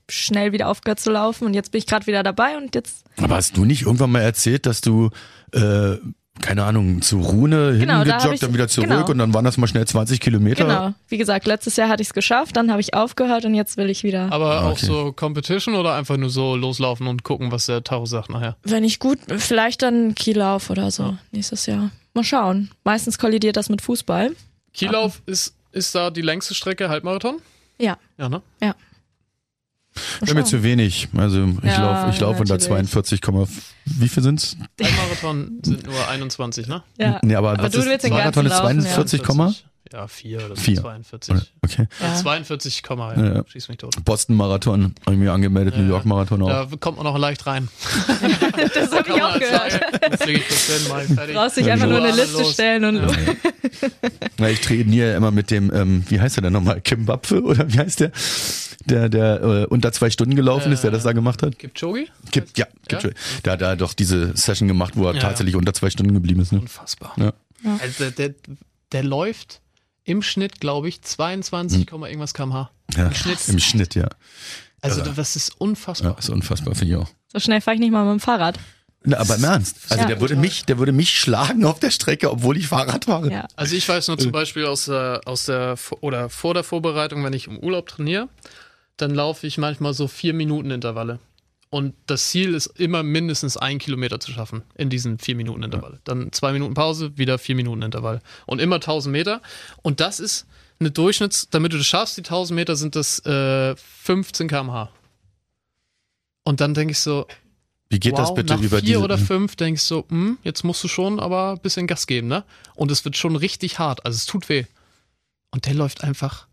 schnell wieder aufgehört zu laufen und jetzt bin ich gerade wieder dabei und jetzt, Aber hast du nicht irgendwann mal erzählt, dass du, äh, keine Ahnung, zu Rune Genau, da hingejoggt, ich- dann wieder zurück genau. und dann waren das mal schnell 20 Kilometer? genau, wie gesagt, letztes Jahr hatte ich es geschafft, dann habe ich aufgehört und jetzt will ich wieder. Aber Ah, auch okay. so Competition oder einfach nur so loslaufen und gucken, was der Tau sagt nachher? Wenn ich gut, vielleicht dann Kiellauf oder so nächstes Jahr. Mal schauen. Meistens kollidiert das mit Fußball. Kiellauf ist, ist da die längste Strecke, Halbmarathon? Ja. Ja, ne? Mal Wäre mir zu wenig. Also ich Ja, laufe ich lauf unter natürlich. 42, wie viel sind's? Halbmarathon sind nur 21, ne? Ja. Nee, aber, Aber was du ist, willst den Marathon ist ganzen laufen, ja. 42, Komma? Ja, 4 oder so, Vier. 42. Oder- Okay. Ja. 42, Komma, ja. Ja. Schieß mich tot. Boston Marathon habe ich mir angemeldet, New Ja. York Marathon auch. Da kommt man noch leicht rein. (laughs) Das habe ich auch gehört. Fertig. Brauchst dich einfach nur eine Liste Los. stellen und. Na, ich trainiere ja immer mit dem, ähm, wie heißt der denn nochmal? Kim Wapfe oder wie heißt der? Der, der äh, unter zwei Stunden gelaufen ist, der das da gemacht hat? Kipchoge? Gibt, ja, Ja? gibt, Der hat da doch diese Session gemacht, wo er Ja, tatsächlich unter zwei Stunden geblieben ist. Ne? Unfassbar. Ja. Also der, der, der läuft im Schnitt, glaube ich, 22, Komma irgendwas kmh. Ja, Im Schnitt. Im Schnitt, ja. Also Irre. das ist Ja, unfassbar. ist unfassbar, finde ich auch. So schnell fahre ich nicht mal mit dem Fahrrad. Na, aber im Ernst. Also Ja. der würde mich, der würde mich schlagen auf der Strecke, obwohl ich Fahrrad fahre. Ja. Also ich weiß nur Äh. zum Beispiel aus der, aus der oder vor der Vorbereitung, wenn ich im Urlaub trainiere, dann laufe ich manchmal so vier Minuten Intervalle. Und das Ziel ist immer mindestens ein Kilometer zu schaffen in diesen vier Minuten Intervalle. Dann zwei Minuten Pause, wieder vier Minuten Intervall. Und immer 1000 Meter. Und das ist eine Durchschnitts, damit du das schaffst, die 1000 Meter sind das äh, 15 km/h. Und dann denke ich so, Wie geht wow, das bitte nach über vier diese? oder fünf denkst du so, hm, jetzt musst du schon aber ein bisschen Gas geben, ne? Und es wird schon richtig hart, also es tut weh. Und der läuft einfach.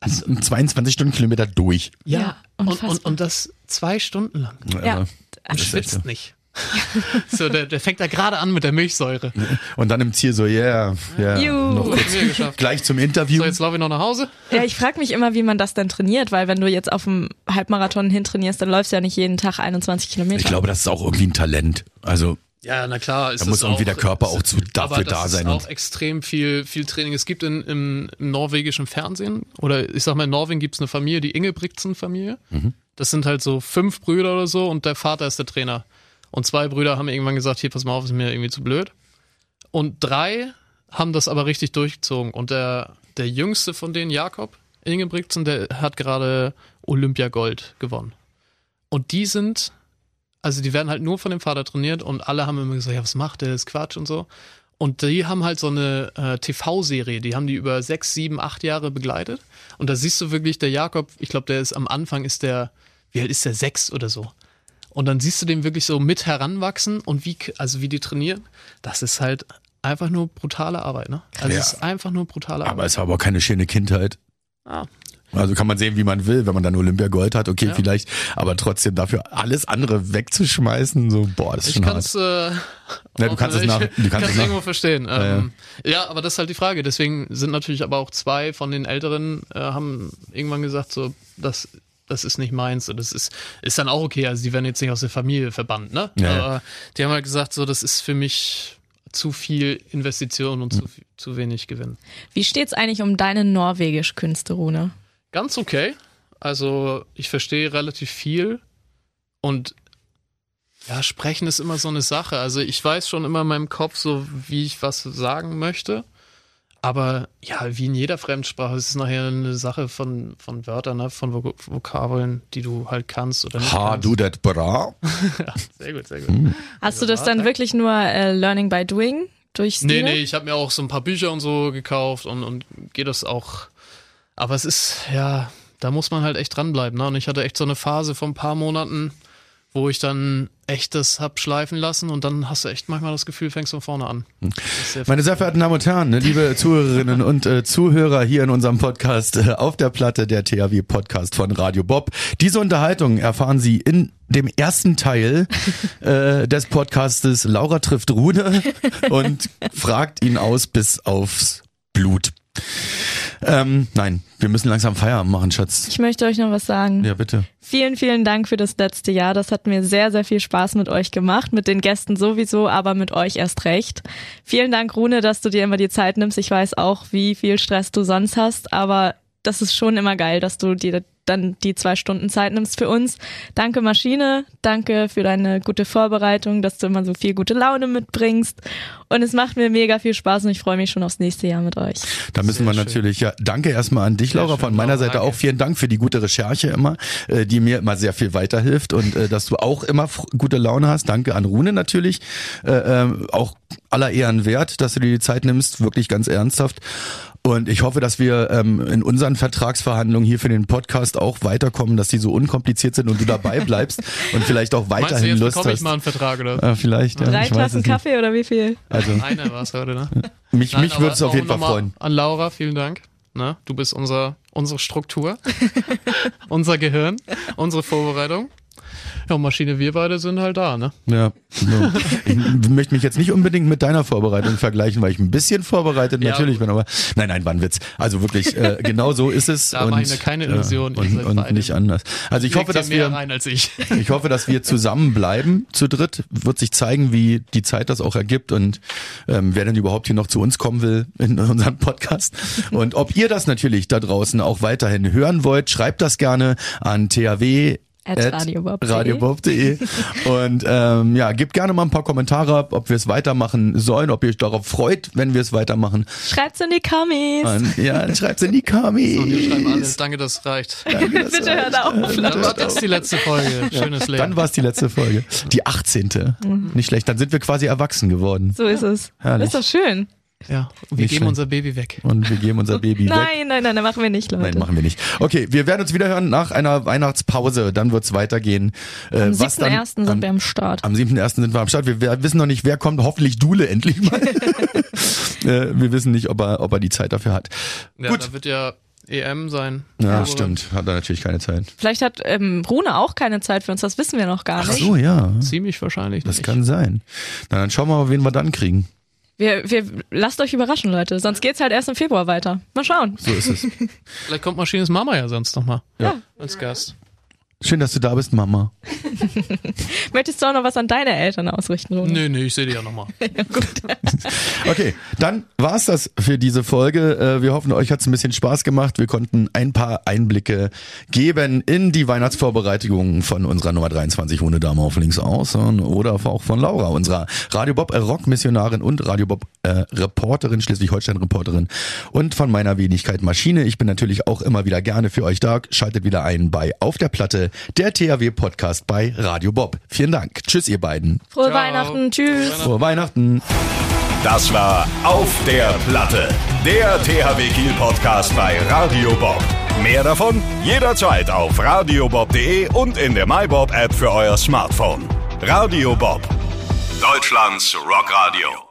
Also, 22 Stundenkilometer durch. ja, Ja, und, und, und das zwei Stunden lang. Ja. Und Das ist echt schwitzt so. nicht. (laughs) so, der, der fängt da gerade an mit der Milchsäure. Und dann im Ziel so, yeah, yeah. Juhu. Noch kurz. Gleich zum Interview. So, jetzt laufe ich noch nach Hause. Ja, ich frage mich immer, wie man das dann trainiert, weil wenn du jetzt auf dem Halbmarathon hintrainierst, dann läufst du ja nicht jeden Tag 21 Kilometer. ich glaube, das ist auch irgendwie ein Talent. Also Ja, na klar. Da muss irgendwie auch, der Körper auch zu- dafür da sein Ist auch und- extrem viel, viel Training. Es gibt in, im, im norwegischen Fernsehen, oder ich sag mal, in Norwegen gibt es eine Familie, die Ingebrigtsen-Familie. Mhm. Das sind halt so fünf Brüder oder so und der Vater ist der Trainer. Und zwei Brüder haben irgendwann gesagt, hier, pass mal auf, ist mir irgendwie zu blöd. Und drei haben das aber richtig durchgezogen. Und der, der jüngste von denen, Jakob Ingebrigtsen, der hat gerade Olympiagold gewonnen. Und die sind, also die werden halt nur von dem Vater trainiert und alle haben immer gesagt, ja, was macht der, das ist Quatsch und so. Und die haben halt so eine äh, TV-Serie, die haben die über sechs, sieben, acht Jahre begleitet. Und da siehst du wirklich, der Jakob, ich glaube, der ist am Anfang ist der, wie alt ist der, sechs oder so. Und dann siehst du den wirklich so mit heranwachsen und wie, also wie die trainieren. Das ist halt einfach nur brutale Arbeit, ne? Also Ja. es ist einfach nur brutale Aber Arbeit. es war aber auch keine schöne Kindheit. Ah. Also kann man sehen, wie man will, wenn man dann Olympiagold hat, okay, Ja. vielleicht, aber trotzdem dafür alles andere wegzuschmeißen, so, boah, das ist Ich schon kann hart. es äh, Ja, du kannst es nach- du kannst kann's es nach- irgendwo verstehen. Ja, Ähm, ja. aber das ist halt die Frage. Deswegen sind natürlich aber auch zwei von den Älteren äh, haben irgendwann gesagt, so, das, das ist nicht meins. Und das ist, ist dann auch okay. Also die werden jetzt nicht aus der Familie verbannt, ne? Ja, ja. Aber die haben halt gesagt, so, das ist für mich zu viel Investition und zu, viel- zu wenig Gewinn. Wie steht's eigentlich um deine Norwegisch-Künste, Rune? Ganz okay. Also ich verstehe relativ viel und ja, sprechen ist immer so eine Sache. Also ich weiß schon immer in meinem Kopf so, wie ich was sagen möchte. Aber ja, wie in jeder Fremdsprache, es ist nachher eine Sache von, von Wörtern, ne? von Vok Vokabeln, die du halt kannst oder nicht Ha, kannst. du das bra? (laughs) Ja, sehr gut, sehr gut. Hast du das dann wirklich nur äh, Learning by Doing durch Nee, Stile? nee, ich habe mir auch so ein paar Bücher und so gekauft und, und geht das auch. Aber es ist, ja, da muss man halt echt dranbleiben. Ne? Und ich hatte echt so eine Phase von ein paar Monaten, wo ich dann echt das hab schleifen lassen und dann hast du echt manchmal das Gefühl, fängst von vorne an. Ist sehr Meine sehr verehrten Damen und Herren, ne, liebe Zuhörerinnen und äh, Zuhörer hier in unserem Podcast äh, auf der Platte der THW Podcast von Radio Bob. Diese Unterhaltung erfahren Sie in dem ersten Teil äh, des Podcastes Laura trifft Rune und fragt ihn aus bis aufs Blut. Ähm, nein, wir müssen langsam Feierabend machen, Schatz. Ich möchte euch noch was sagen. Ja, bitte. Vielen, vielen Dank für das letzte Jahr. Das hat mir sehr, sehr viel Spaß mit euch gemacht. Mit den Gästen sowieso, aber mit euch erst recht. Vielen Dank, Rune, dass du dir immer die Zeit nimmst. Ich weiß auch, wie viel Stress du sonst hast, aber das ist schon immer geil, dass du dir dann die zwei Stunden Zeit nimmst für uns. Danke Maschine, danke für deine gute Vorbereitung, dass du immer so viel gute Laune mitbringst. Und es macht mir mega viel Spaß und ich freue mich schon aufs nächste Jahr mit euch. Da müssen wir schön. natürlich, ja, danke erstmal an dich, Laura, schön, von meiner Laura, Seite danke. auch vielen Dank für die gute Recherche immer, äh, die mir immer sehr viel weiterhilft und äh, dass du auch immer gute Laune hast. Danke an Rune natürlich, äh, ähm, auch aller Ehren wert, dass du dir die Zeit nimmst, wirklich ganz ernsthaft. Und ich hoffe, dass wir ähm, in unseren Vertragsverhandlungen hier für den Podcast auch weiterkommen, dass die so unkompliziert sind und du dabei (laughs) bleibst und vielleicht auch Meinst du, weiterhin jetzt Lust bekomme ich hast. mal einen Vertrag oder? Äh, vielleicht, ja, Drei Tassen nicht. Kaffee oder wie viel? Also (laughs) Eine war es heute, ne? (laughs) mich, Nein, mich würde es auf jeden Fall freuen. An Laura, vielen Dank. Ne? Du bist unser, unsere Struktur, unser Gehirn, unsere Vorbereitung. Ja, Maschine, wir beide sind halt da, ne? Ja, ich möchte mich jetzt nicht unbedingt mit deiner Vorbereitung vergleichen, weil ich ein bisschen vorbereitet Ja, natürlich gut. bin, aber nein, nein, war ein Witz. Also wirklich, äh, genau so ist es. Da und, mache ich mir keine Illusion, Äh, und und nicht anders. Also ich hoffe, dass wir, ich. (laughs) ich hoffe, dass wir zusammen bleiben zu dritt. Wird sich zeigen, wie die Zeit das auch ergibt und ähm, wer denn überhaupt hier noch zu uns kommen will in unserem Podcast. Und ob ihr das natürlich da draußen auch weiterhin hören wollt, schreibt das gerne an THW radiobob.de. radiobob.de und ähm, ja, gebt gerne mal ein paar Kommentare ab, ob wir es weitermachen sollen, ob ihr euch darauf freut, wenn wir es weitermachen. Schreibt's in die Kommis. Und, ja, schreibt's in die Kommis. Und wir schreiben alles. Danke, das reicht. Danke, das Bitte hört auf. Dann war das die letzte Folge. Schönes Leben. Dann war es die letzte Folge. Die 18. Nicht schlecht. Dann sind wir quasi erwachsen geworden. So ist es. Herrlich. Ist doch schön. Ja, wir Nicht geben schlecht. unser Baby weg. Und wir geben unser Baby (laughs) weg. Nein, nein, nein, das machen wir nicht, Leute. Nein, machen wir nicht. Okay, wir werden uns wieder hören nach einer Weihnachtspause. Dann wird's weitergehen. Äh, Am was dann 7.1. sind wir am Start. Am 7.1. sind wir am Start. Wir, wir wissen noch nicht, wer kommt. Hoffentlich Dule endlich mal. (laughs) (laughs) äh, wir wissen nicht, ob er, ob er die Zeit dafür hat. Ja, Gut. da wird ja EM sein. Ja, Aber- stimmt. Hat er natürlich keine Zeit. Vielleicht hat ähm, Rune auch keine Zeit für uns, das wissen wir noch gar Ach nicht. so, ja. Ziemlich wahrscheinlich Das nicht. kann sein. Na, dann schauen wir mal, wen wir dann kriegen. Wir, wir lasst euch überraschen, Leute. Sonst geht's halt erst im Februar weiter. Mal schauen. So ist es. (laughs) Vielleicht kommt Maschines Mama ja sonst nochmal. Ja. Als Gast. Schön, dass du da bist, Mama. (laughs) Möchtest du auch noch was an deine Eltern ausrichten, Rune? Nee, nee, ich sehe die ja nochmal. (laughs) (laughs) Okay, dann war's das für diese Folge. Äh, Wir hoffen, euch hat's ein bisschen Spaß gemacht. Wir konnten ein paar Einblicke geben in die Weihnachtsvorbereitungen von unserer Nummer 23 ohne Dame auf links außen oder auch von Laura, unserer Radio Bob äh, Rock-Missionarin und Radio Bob äh, Reporterin, Schleswig-Holstein-Reporterin und von meiner Wenigkeit Maschine. Ich bin natürlich auch immer wieder gerne für euch da. Schaltet wieder ein bei Auf der Platte, der THW-Podcast bei Radio Bob. Vielen Dank. Tschüss, ihr beiden. Frohe Ciao. Weihnachten. Tschüss. Frohe Weihnachten. Das war Auf der Platte, der THW Kiel Podcast bei Radio Bob. Mehr davon jederzeit auf radiobob.de und in der MyBob App für euer Smartphone. Radio Bob, Deutschlands Rockradio.